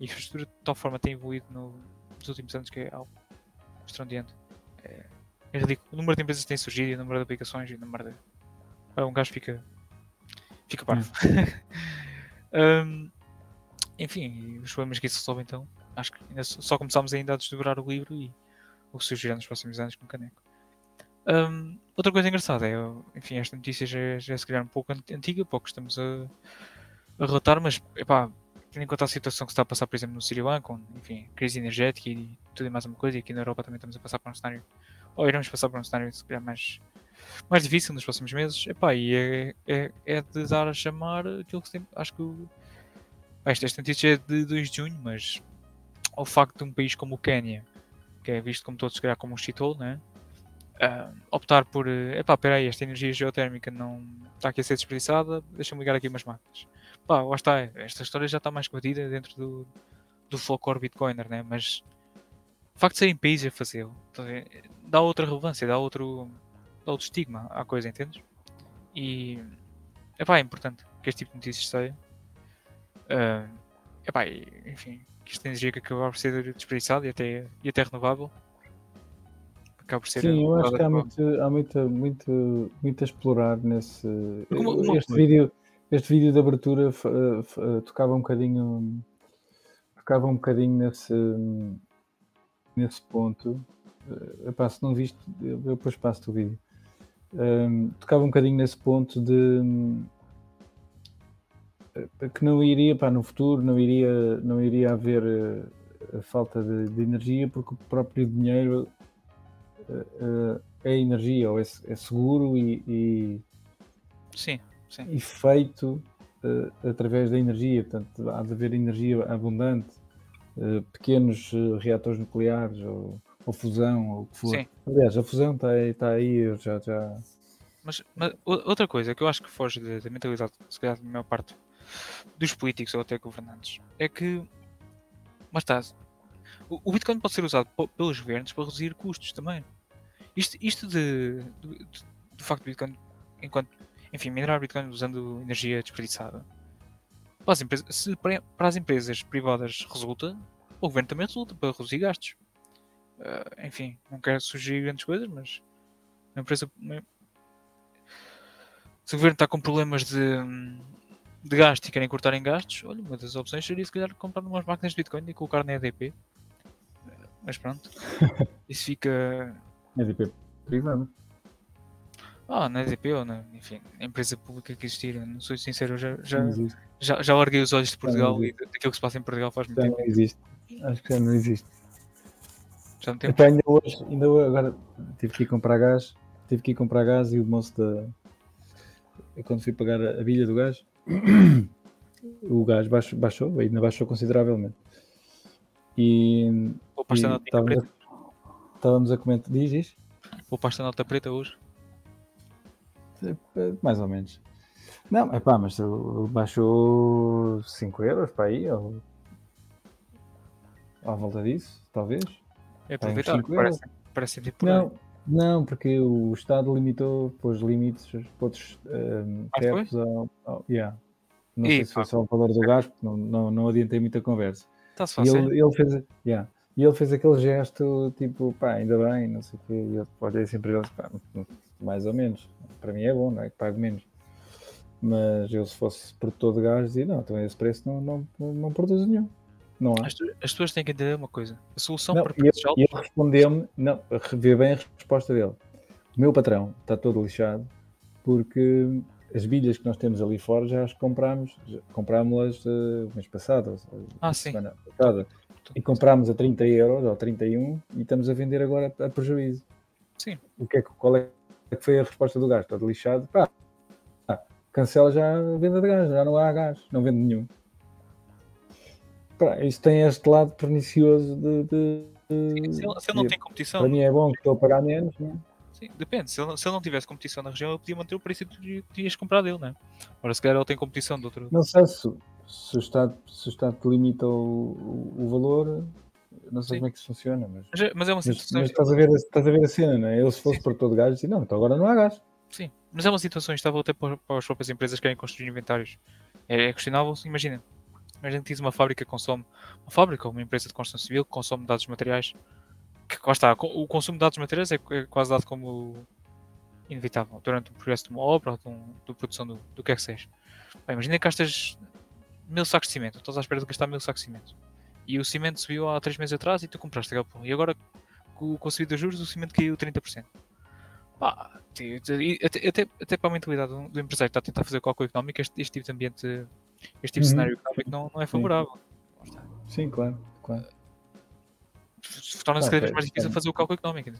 e a infraestrutura de tal forma tem evoluído no- nos últimos anos que é algo estrondiante. É, é ridículo. O número de empresas que tem surgido, e o número de aplicações e o número de. Um gajo fica. fica parvo. Hum, enfim, os problemas que isso resolve então, acho que ainda só começámos ainda a desdobrar o livro e o que surgirá nos próximos anos com o caneco. Hum, outra coisa engraçada é, enfim, esta notícia já, é- já é se calhar um pouco ant- antiga, pouco estamos a, a relatar, mas epá, tendo em conta a situação que está a passar, por exemplo, no Sri Lanka, com, enfim, crise energética e tudo e mais uma coisa, e aqui na Europa também estamos a passar por um cenário, ou iremos passar por um cenário se calhar mais, mais difícil nos próximos meses, epá, e é, é, é de dar a chamar aquilo que tem, acho que o- esta, notícia é de 2 de junho, mas o facto de um país como o Quénia, que é visto como todos se calhar como um shithole, né? Ah, optar por, eh, epá, peraí, esta energia geotérmica não está aqui a ser desperdiçada, deixa-me ligar aqui umas máquinas. Pá, lá está, esta história já está mais batida dentro do, do folclore bitcoiner, né? Mas o facto de serem países a fazê-lo, dá outra relevância, dá outro, dá outro estigma à coisa, entendes? E epá, é importante que este tipo de notícias saia. Ah, epá, enfim, que esta energia que acaba por ser desperdiçada e até, e até renovável acaba por ser Sim, eu acho que há muito, há muito, muito, muito a explorar nesse. Uma- uma este, coisa. vídeo, este vídeo de abertura eh, f- eh, tocava um bocadinho. Tocava um bocadinho nesse, nesse ponto. Eh, epá, se não viste, eu eu depois passo-te o vídeo. Ehm, tocava um bocadinho nesse ponto de eh, que não iria, pá, no futuro não iria, não iria haver eh, a falta de, de energia porque o próprio dinheiro eh, eh, é energia ou é, é seguro e, e- Sim, sim. e feito eh, através da energia. Portanto, há de haver energia abundante, eh, pequenos eh, reatores nucleares ou, ou fusão ou o que for. Sim. Aliás, a fusão está aí, está aí já, já. Mas, mas outra coisa que eu acho que foge da, da mentalidade, se calhar, da maior parte dos políticos ou até governantes, é que. Mas está. O, o Bitcoin pode ser usado pelos governos para reduzir custos também. Isto, isto de, do, de- do facto de Bitcoin, enquanto. Enfim, minerar Bitcoin usando energia desperdiçada. para as, empresas, se para, as empresas privadas resulta, o governo também resulta para reduzir gastos. Ah, enfim, não quero sugerir grandes coisas, mas uma empresa. uma- Se o governo está com problemas de, de gasto e querem cortar em gastos, olha, uma das opções seria se calhar comprar umas máquinas de Bitcoin e colocar na EDP. Mas pronto, isso fica. É DP privado. Ah, na EDP ou na, enfim, empresa pública que existir, não sou sincero, eu já, já, já, já larguei os olhos de Portugal e daquilo que se passa em Portugal faz muito Já tempo. não existe. Acho que já não existe. Já não tem Até ainda hoje, ainda hoje, agora tive que ir comprar gás, tive que ir comprar gás e o moço da. eu Quando fui pagar a bilha do gás, o gás baixou, baixou, ainda baixou consideravelmente. E, Poupaste a e nota estávamos, preta. a, estávamos a comentar. Diz, diz? Poupaste a nota preta hoje. Mais ou menos. Não, é pá, mas ele baixou 5 euros para aí, ou à volta disso, talvez. É aproveitar, parece, parece temporário. Não, não, porque o Estado limitou, pôs limites para outros um, caps ao, ao- yeah. Não Ih, sei se foi só o valor do gás, porque não, não, não adiantei muita conversa. E fácil. ele, ele fez, yeah. e ele fez aquele gesto tipo, pá, ainda bem, não sei o quê. E eu olhei sempre para ele, pá, mais ou menos. Para mim é bom, não é? Que pago menos. Mas eu, se fosse produtor de gás, dizia, não, então esse preço não, não, não, produz nenhum. Não há. As, tu- as pessoas têm que entender uma coisa. A solução Não, para preços altos e ele respondeu-me, não, vê bem a resposta dele. O meu patrão está todo lixado porque as bilhas que nós temos ali fora já as comprámos, comprámos-las eh, o mês passado, Ah, a sim. semana passada. E comprámos a 30 euros ou 31 e estamos a vender agora a prejuízo. Sim. O que é, qual é que foi a resposta do gás? Está lixado? Pá, cancela já a venda de gás, já não há gás, não vende nenhum. Pá, isto tem este lado pernicioso de- de, de- Se ele, se ele não tem competição, para mim é bom que estou a pagar menos, não é? sim, depende. Se ele, se ele não tivesse competição na região, ele podia manter o preço e tu tinhas que comprar dele, né? Ora, se calhar ele tem competição de outro. Não sei se, se, o, Estado, se o Estado te limita o, o, o valor, não sei Sim. como é que isso funciona, mas, Mas, é- mas é uma mas, situação. mas estás, a ver, estás a ver a cena, não é? Eu se fosse por todo gás, dizia, não, então agora não há gás. Sim, mas é uma situação instável até para, para as próprias empresas que querem construir inventários. É, é questionável, imagina. Imagina que tens uma fábrica que consome, uma fábrica ou uma empresa de construção civil que consome dados materiais. Que lá está, o consumo de dados materiais é, é quase dado como inevitável durante o progresso de uma obra ou de, um, de produção do, do que é que seja. Bem, imagina que gastas mil sacos de cimento, estás à espera de gastar mil sacos de cimento. E o cimento subiu há 3 meses atrás e tu compraste. E agora, com, com a subida de juros, o cimento caiu 30%. Pá, até, até, até para a mentalidade do, empresário que está a tentar fazer cálculo económico, este, este tipo de ambiente, este tipo de Uhum. cenário económico não, não é favorável. Sim, claro, claro. Torna-se Ah, cada vez mais difícil então. fazer o cálculo económico.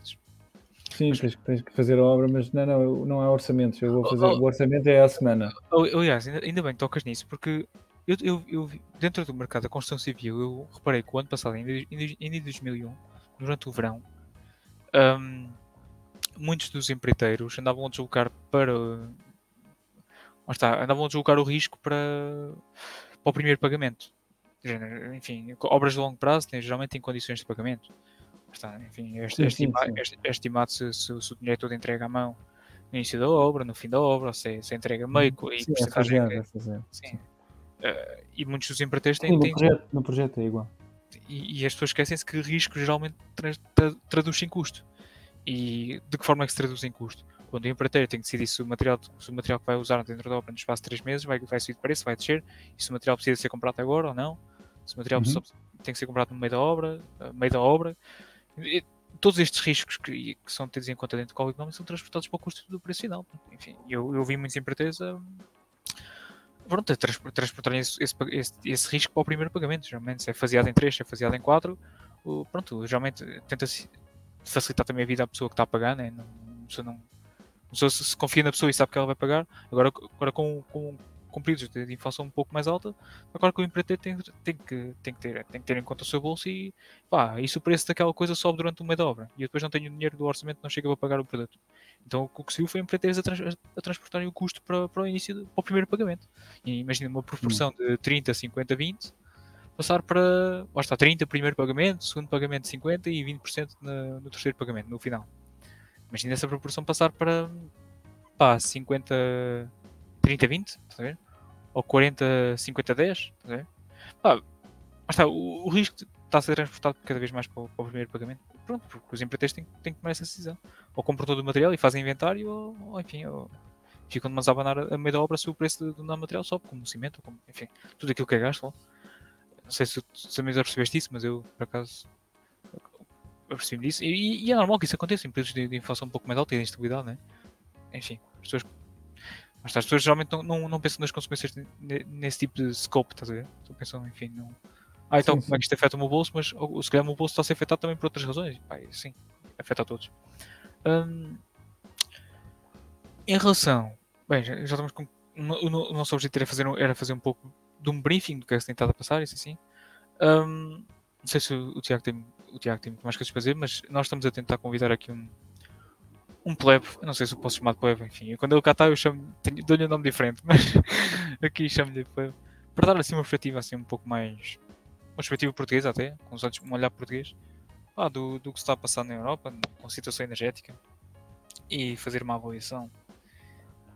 Sim, tens, tens que fazer a obra, mas não, não, não há orçamentos. Eu vou Oh, fazer, oh. o orçamento é à semana. Ali- Aliás, ainda, ainda bem que tocas nisso, porque eu, eu, eu dentro do mercado da construção civil, eu reparei que o ano passado, ainda em, em 2001, durante o verão, hum, muitos dos empreiteiros andavam a deslocar para. Está, andavam a deslocar o risco para, para o primeiro pagamento. Enfim, obras de longo prazo têm, geralmente têm condições de pagamento. Está, enfim, é, Sim, é estima- sim. é é estimado se, se- o dinheiro é todo entregue à mão no início da obra, no fim da obra, se, se entrega meio e Sim, é porcentagem é fazer. Sim. Eh, e muitos dos empreiteiros Sim, têm, no, têm- projeto, no projeto é igual. e, e as pessoas esquecem-se que risco geralmente tra tra traduz em custo. E de que forma é que se traduz em custo? Quando o empreiteiro tem que decidir se o material, se o material que vai usar dentro da obra no espaço de 3 meses vai, vai subir de preço, vai descer, e se o material precisa ser comprado agora ou não, se o material Uhum. tem que ser comprado no meio da obra, a meio da obra. E todos estes riscos que, que são tidos em conta dentro do cálculo económico são transportados para o custo do preço final. Enfim, eu, eu vi muitos empreiteiros a, pronto, a trans- transportarem esse, esse, esse- esse risco para o primeiro pagamento. Geralmente, se é faseado em 3, se é faseado em 4, o, pronto, geralmente tenta-se facilitar também a vida à pessoa que está a pagar, né? não, a pessoa não, a pessoa se, se confia na pessoa e sabe que ela vai pagar. Agora, agora com, com, com períodos de, de inflação um pouco mais alta, agora que o empreiteiro tem, tem, que, tem, que ter, tem que ter em conta o seu bolso e pá, e se o preço daquela coisa sobe durante o meio da obra e eu depois não tenho dinheiro do orçamento, não chega para pagar o produto. Então o que se viu foi empreiteiros a, trans, a transportarem o custo para, para o início, do- para o primeiro pagamento. E imagina uma proporção de 30, 50, 20, passar para, lá está, 30 primeiro pagamento, segundo pagamento 50 e 20% na, no terceiro pagamento, no final. Imagina essa proporção passar para, pá, 50, 30, 20, estás a ver? ou 40, 50, 10. estás a ver? Pá, mas está, o, o risco está a ser transportado cada vez mais para o, para o primeiro pagamento. Pronto, porque os empreiteiros têm, têm que tomar essa decisão. Ou compram todo o material e fazem inventário, ou, ou enfim, ou ficam de mãos a abanar a meio da obra se o preço do, material sobe, como cimento, como, enfim, tudo aquilo que é gasto. Não sei se, também já percebeste isso, mas eu, por acaso, eu percebi disso. E, e é normal que isso aconteça em períodos de, de inflação um pouco mais alta e de instabilidade, né? Enfim, as pessoas. Mas as pessoas geralmente não, não, não pensam nas consequências ne- nesse tipo de scope, estás a ver? Só pensam, enfim, não. Ah, então Sim, como é que isto afeta o meu bolso? Mas ou, se calhar o meu bolso está a ser afetado também por outras razões. Pá, e sim, afeta a todos. Hum, em relação. Bem, já, já estamos com. O, no- o nosso objetivo era fazer, um, era fazer um pouco de um briefing do que é que se tem estado a passar, isso assim. Hum, não sei se o, o Tiago tem, o Tiago tem muito mais coisas para dizer, mas nós estamos a tentar convidar aqui um, um plebe. Não sei se eu posso chamar de plebe, enfim. Quando ele cá está, eu chamo, dou-lhe um nome diferente, mas aqui chamo-lhe plebe. Para dar assim uma perspectiva assim um pouco mais. Uma perspectiva portuguesa até, com os olhos, um olhar português, ah, do, do que está a passar na Europa, com a situação energética, e fazer uma avaliação.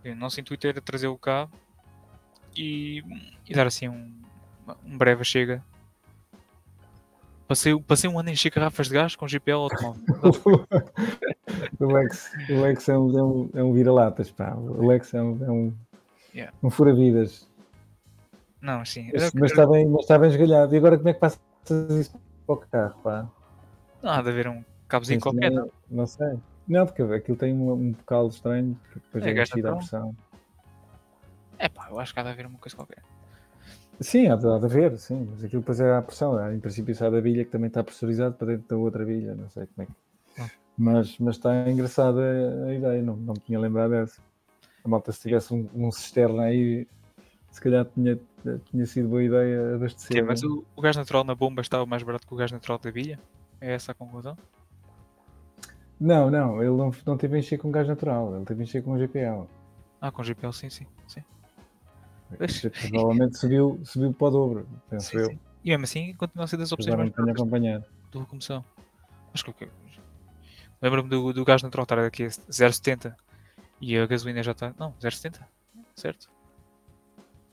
O nosso intuito era trazê-lo cá e, e dar assim um, um breve chega. Passei, passei um ano a encher garrafas de gás com GPL automóvel. o Lex, o Lex é um, é um, é um vira-latas, pá. O Lex é um, é um, Yeah. um fura-vidas. Não, assim, Mas, mas está bem, mas está bem esgalhado. E agora como é que passas isso para o carro, pá? não há de haver um cabozinho qualquer, não, não. sei. Não, porque aquilo tem um, um bocal estranho, que depois É, é, tão. pressão. É pá, eu acho que há de haver uma coisa qualquer. Sim, há de, há de haver, sim, mas aquilo depois é à pressão. Em princípio sai da bilha que também está pressurizado para dentro da outra bilha, não sei como é que. Ah. Mas, mas está engraçada a, a ideia, não, não me tinha lembrado dessa. A malta, se tivesse um, um cisterna aí, se calhar tinha, tinha sido boa ideia abastecer. Que é, mas o, o gás natural na bomba estava mais barato que o gás natural da bilha? É essa a conclusão? Não, não, ele não, não teve a encher com gás natural, ele teve a encher com GPL. Ah, com GPL, sim, sim. sim. Provavelmente subiu, subiu para o dobro, penso Sim, eu. sim. E mesmo assim continua a ser das opções mais acompanhado. de locomoção. Acho que o que- Lembro-me do, do gás natural estar aqui a 0,70 e a gasolina já está. Não, 0,70, certo?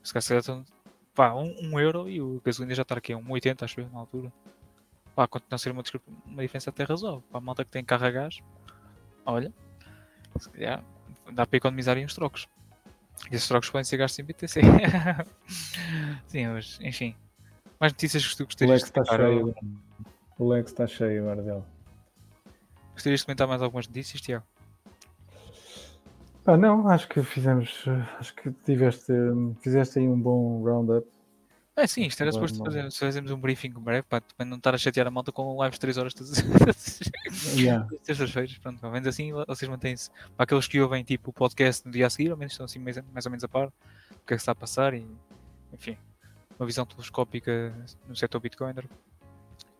Se calhar estão. Pá, 1 um, um euro e o gasolina já está aqui a 1,80, acho eu, na altura. Pá, continua a ser uma, uma diferença até razoável. Para a malta que tem carro a gás, olha, se calhar dá para economizar aí uns trocos. E esses trocos podem ser gastos em BTC. Sim, mas enfim. Mais notícias que tu O gostarias Lex de está comentar? cheio. O Lex está cheio agora dele. Gostarias de comentar mais algumas notícias, Tiago? Ah, não, acho que fizemos. eh, Acho que tiveste, hum, fizeste aí um bom roundup. É sim, isto era suposto fazer, fazermos um briefing breve para também não estar a chatear a malta com lives de 3 horas todas Yeah. as terças-feiras. Pronto, ao menos assim vocês mantêm-se. Para aqueles que ouvem tipo o podcast no dia a seguir, ao menos estão assim mais, mais ou menos a par do que é que está a passar e enfim, uma visão telescópica no setor Bitcoiner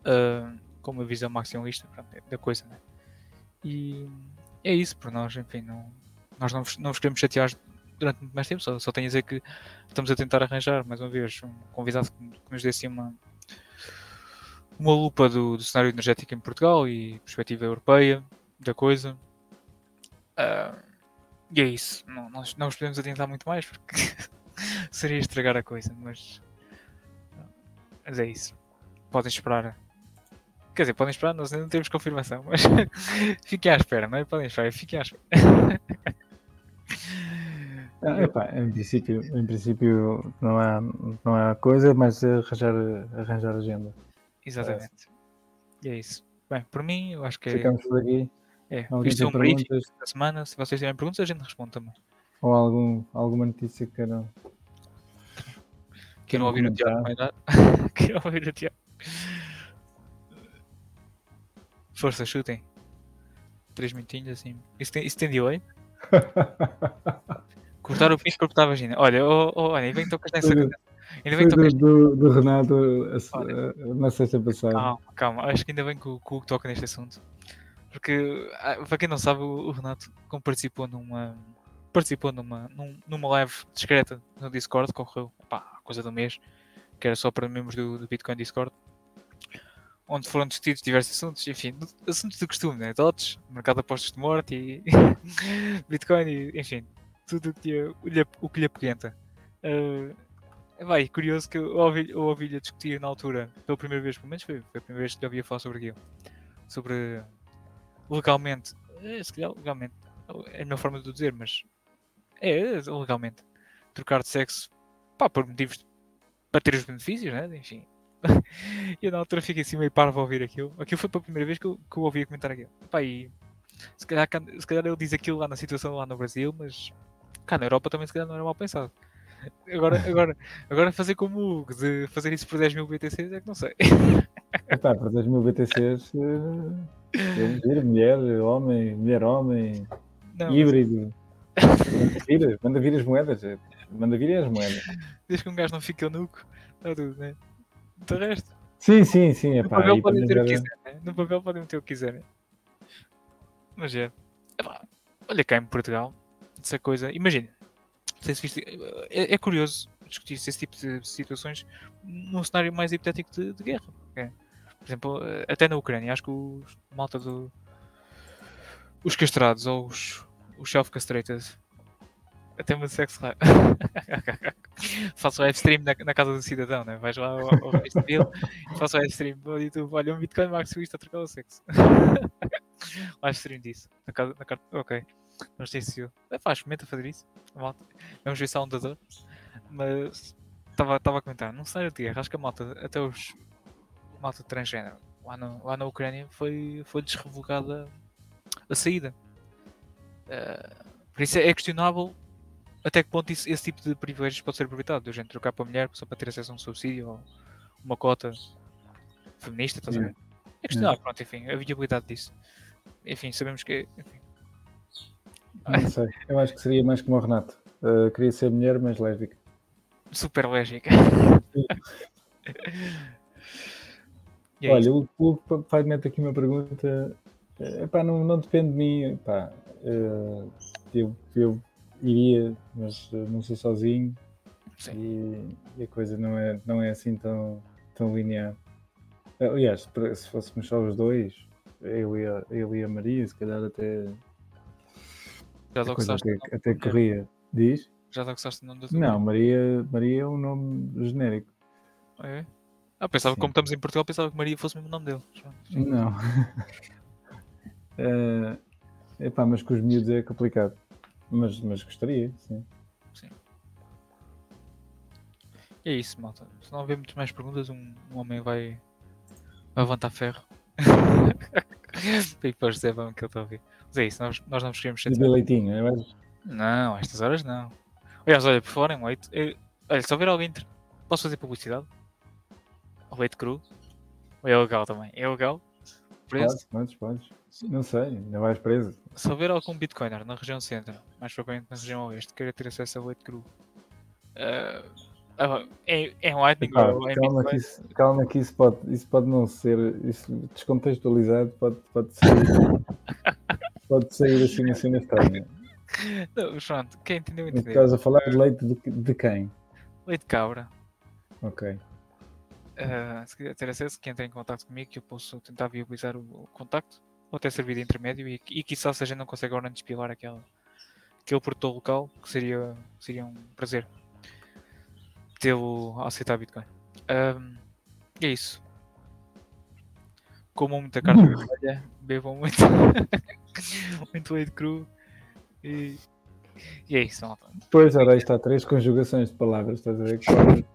ah, com uma visão maximalista pronto, da coisa, né? E é isso por nós, enfim, não, nós não vos, não vos queremos chatear durante muito mais tempo, só, só tenho a dizer que estamos a tentar arranjar mais uma vez um convidado que, que nos dê assim uma, uma lupa do, do cenário energético em Portugal e perspectiva europeia da coisa. Ah, e é isso. Não, nós não nos podemos adiantar muito mais porque seria estragar a coisa, mas, mas é isso. Podem esperar. Quer dizer, podem esperar, nós ainda não temos confirmação, mas fiquem à espera, não é? Podem esperar, fiquem à espera. Ah, epá, em, princípio, em princípio não há, não há coisa, mas arranjar, arranjar agenda. Exatamente. E é isso. Bem, por mim, eu acho que é, Ficamos por aqui. é. Isto é um briefing da semana. Se vocês tiverem perguntas, a gente responde também. ou algum, alguma notícia que queiram. Queiram ouvir o Tiago mais nada? Queiram ouvir o Tiago? Força, chutem. Três minutinhos assim. Isso tem, isso tem delay? Cortar o pinto para cortar a vagina. Olha, oh, oh, olha, bem que nessa. Ainda bem Foi que do, do, do Renato a a- na sexta passada. Calma, calma. Acho que ainda bem que o, que o Hugo toca neste assunto. Porque, ah, para quem não sabe, o, Renato, participou numa. Participou numa, num- numa live discreta no Discord, correu pá, coisa do mês, que era só para membros do, do Bitcoin Discord, onde foram discutidos diversos assuntos, enfim, assuntos do costume, né? Dots, mercado de apostas de morte e Bitcoin, e, enfim, tudo o que lhe, o que lhe apoquenta. Ah, É vai, curioso que eu ouvi, ouvi-lhe a discutir na altura, pela primeira vez, pelo menos foi, foi a primeira vez que eu ouvia falar sobre aquilo. Sobre legalmente, eh, se calhar legalmente, é a minha forma de o dizer, mas é legalmente trocar de sexo pá, por motivos para ter os benefícios, né? Enfim. e eu na altura fiquei assim meio parvo a ouvir aquilo. Aquilo foi pela primeira vez que eu, que eu ouvi comentar aquilo. Pá, e se calhar, se calhar ele diz aquilo lá na situação lá no Brasil, mas cá na Europa também se calhar não era mal pensado. Agora, agora, agora fazer como o Hugo, de fazer isso por 10 mil BTCs é que não sei. Epá, para 10 mil BTCs, eh, mulher, homem, mulher, homem, Não, mas híbrido. Manda vir, manda vir as moedas. eh, Manda vir as moedas. desde que um gajo não fique eunuco, está tudo, né? Do resto, Sim, sim, sim. no Epá, papel aí podem também meter o que quiserem, né? No papel podem meter o que quiserem. Mas é. Epá, olha cá em Portugal, essa coisa. Imagina, sei se viste, é, é curioso discutir esse tipo de situações num cenário mais hipotético de, de guerra. ok? Por exemplo, eh, até na Ucrânia, acho que os malta do. Os castrados ou os, os self-castrated. Até uma sexo lá. Faço live stream na, na casa do cidadão, né? Vais lá ao, ao dele e faço live stream no YouTube. Olha, um Bitcoin Suíça a trocar o sexo. live stream disso. Na casa, na. Ok. Não sei se eu. É, faz, experimenta fazer isso. Malta. Vamos ver se há um dador. Mas estava a comentar, num cenário de guerra, acho que a malta, até os malta transgénero lá, no, lá na Ucrânia foi, foi desrevogada a saída. Eh, por isso é é questionável até que ponto isso- esse tipo de privilégios pode ser aproveitado. Do gente trocar para a mulher só para ter acesso a um subsídio ou uma cota feminista, estás a ver? É questionável, pronto, enfim, a viabilidade disso. Enfim, sabemos que. Enfim, Não sei. Eu acho que seria mais como o Renato. Eh, queria ser mulher, mas lésbica. super. E é Olha, o Hugo pai mete aqui uma pergunta. eh, Epá, não, não depende de mim. Epá, eh, eu, eu iria, mas não sou sozinho e, e a coisa não é, não é assim tão, tão linear. Aliás, se fôssemos só os dois, eu e a, eu e a Maria, se calhar até, Já a te gostaste até, até corria. Diz? Já te gostaste do nome da tua Não? Maria, Maria é um nome genérico. É? Ah, pensava, Sim. como estamos em Portugal, pensava que Maria fosse mesmo o nome dele. Não. Eh, epá, mas com os miúdos é complicado. Mas, mas gostaria, sim. E é isso, malta. Se não houver muitas mais perguntas, um, um homem vai levantar ferro. e depois José vamos que ele está a ouvir. Mas é isso, nós, nós não vos queremos de leitinho, é mais- Não, a estas horas não. Aliás, olha, por fora em leite. eu- olha, se houver alguém. Posso fazer publicidade? O leite cru? Ou é legal também? É legal? Preço? Podes, podes, podes. Não sei, ainda vais preso. Se houver algum bitcoiner na região centro, mais propriamente na região oeste, queira ter acesso a leite cru, ah, ah, é, é em Lightning ou em calma, que isso, calma que isso pode, isso pode não ser isso descontextualizado, pode, pode sair. pode sair assim uma cena estranha. Não, pronto, quem entendeu, entendeu. Estás a falar de leite de, de quem? Leite de cabra. Ok. Ah, se quiser ter acesso, que entre em contato comigo, que eu posso tentar viabilizar o, o contacto, ou até servir de intermédio, e, e quiçá se a gente não consegue agora despilar aquela, aquele produtor local, que seria, seria um prazer tê-lo a aceitar Bitcoin. E é isso. Comam muita carne vermelha, bebam muito, muito leite cru e, e é isso, malta. Pois, ora, aí está três conjugações de palavras, estás a ver? Que pode,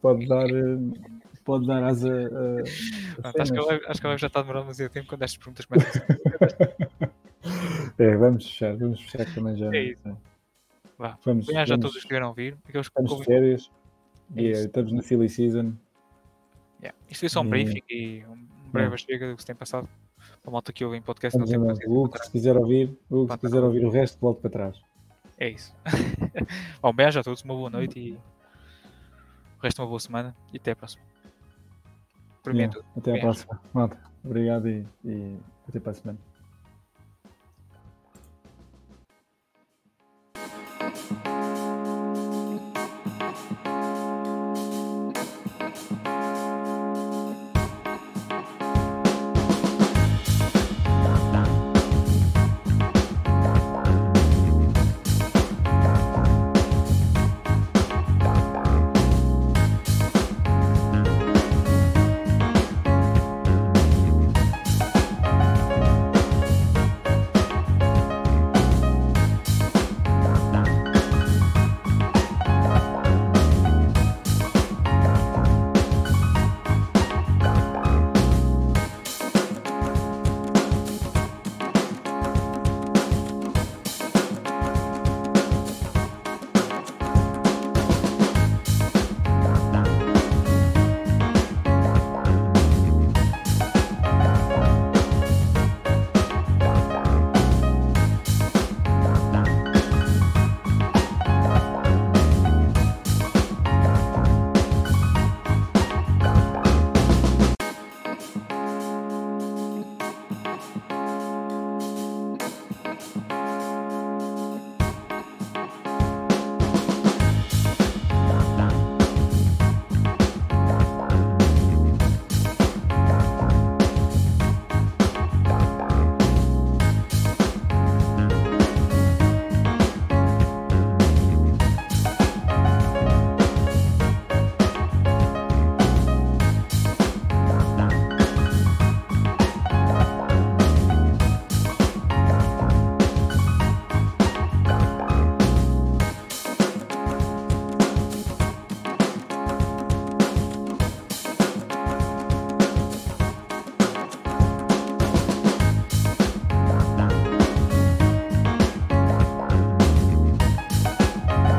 pode dar, eh, pode dar asa a. a acho, que a live, acho que já está a demorar demasiado tempo quando estas perguntas começam a ser É, vamos fechar, vamos fechar também já. É isso. Vá. Vamos, já vamos, todos os que vieram ouvir. Aqueles que estamos de férias É e eh, estamos na silly season. Yeah. Isto foi só um briefing e um breve chega do que se tem passado. A malta que ouve em podcast não embora. O Hugo, se quiser ouvir, o Hugo, se quiser ouvir o resto, volte para trás. É isso. Bom, beijo a todos, uma boa noite e o resto uma boa semana e até a próxima. Mim é tudo. Até Beijo. próxima. Malta, obrigado e, e até para a semana.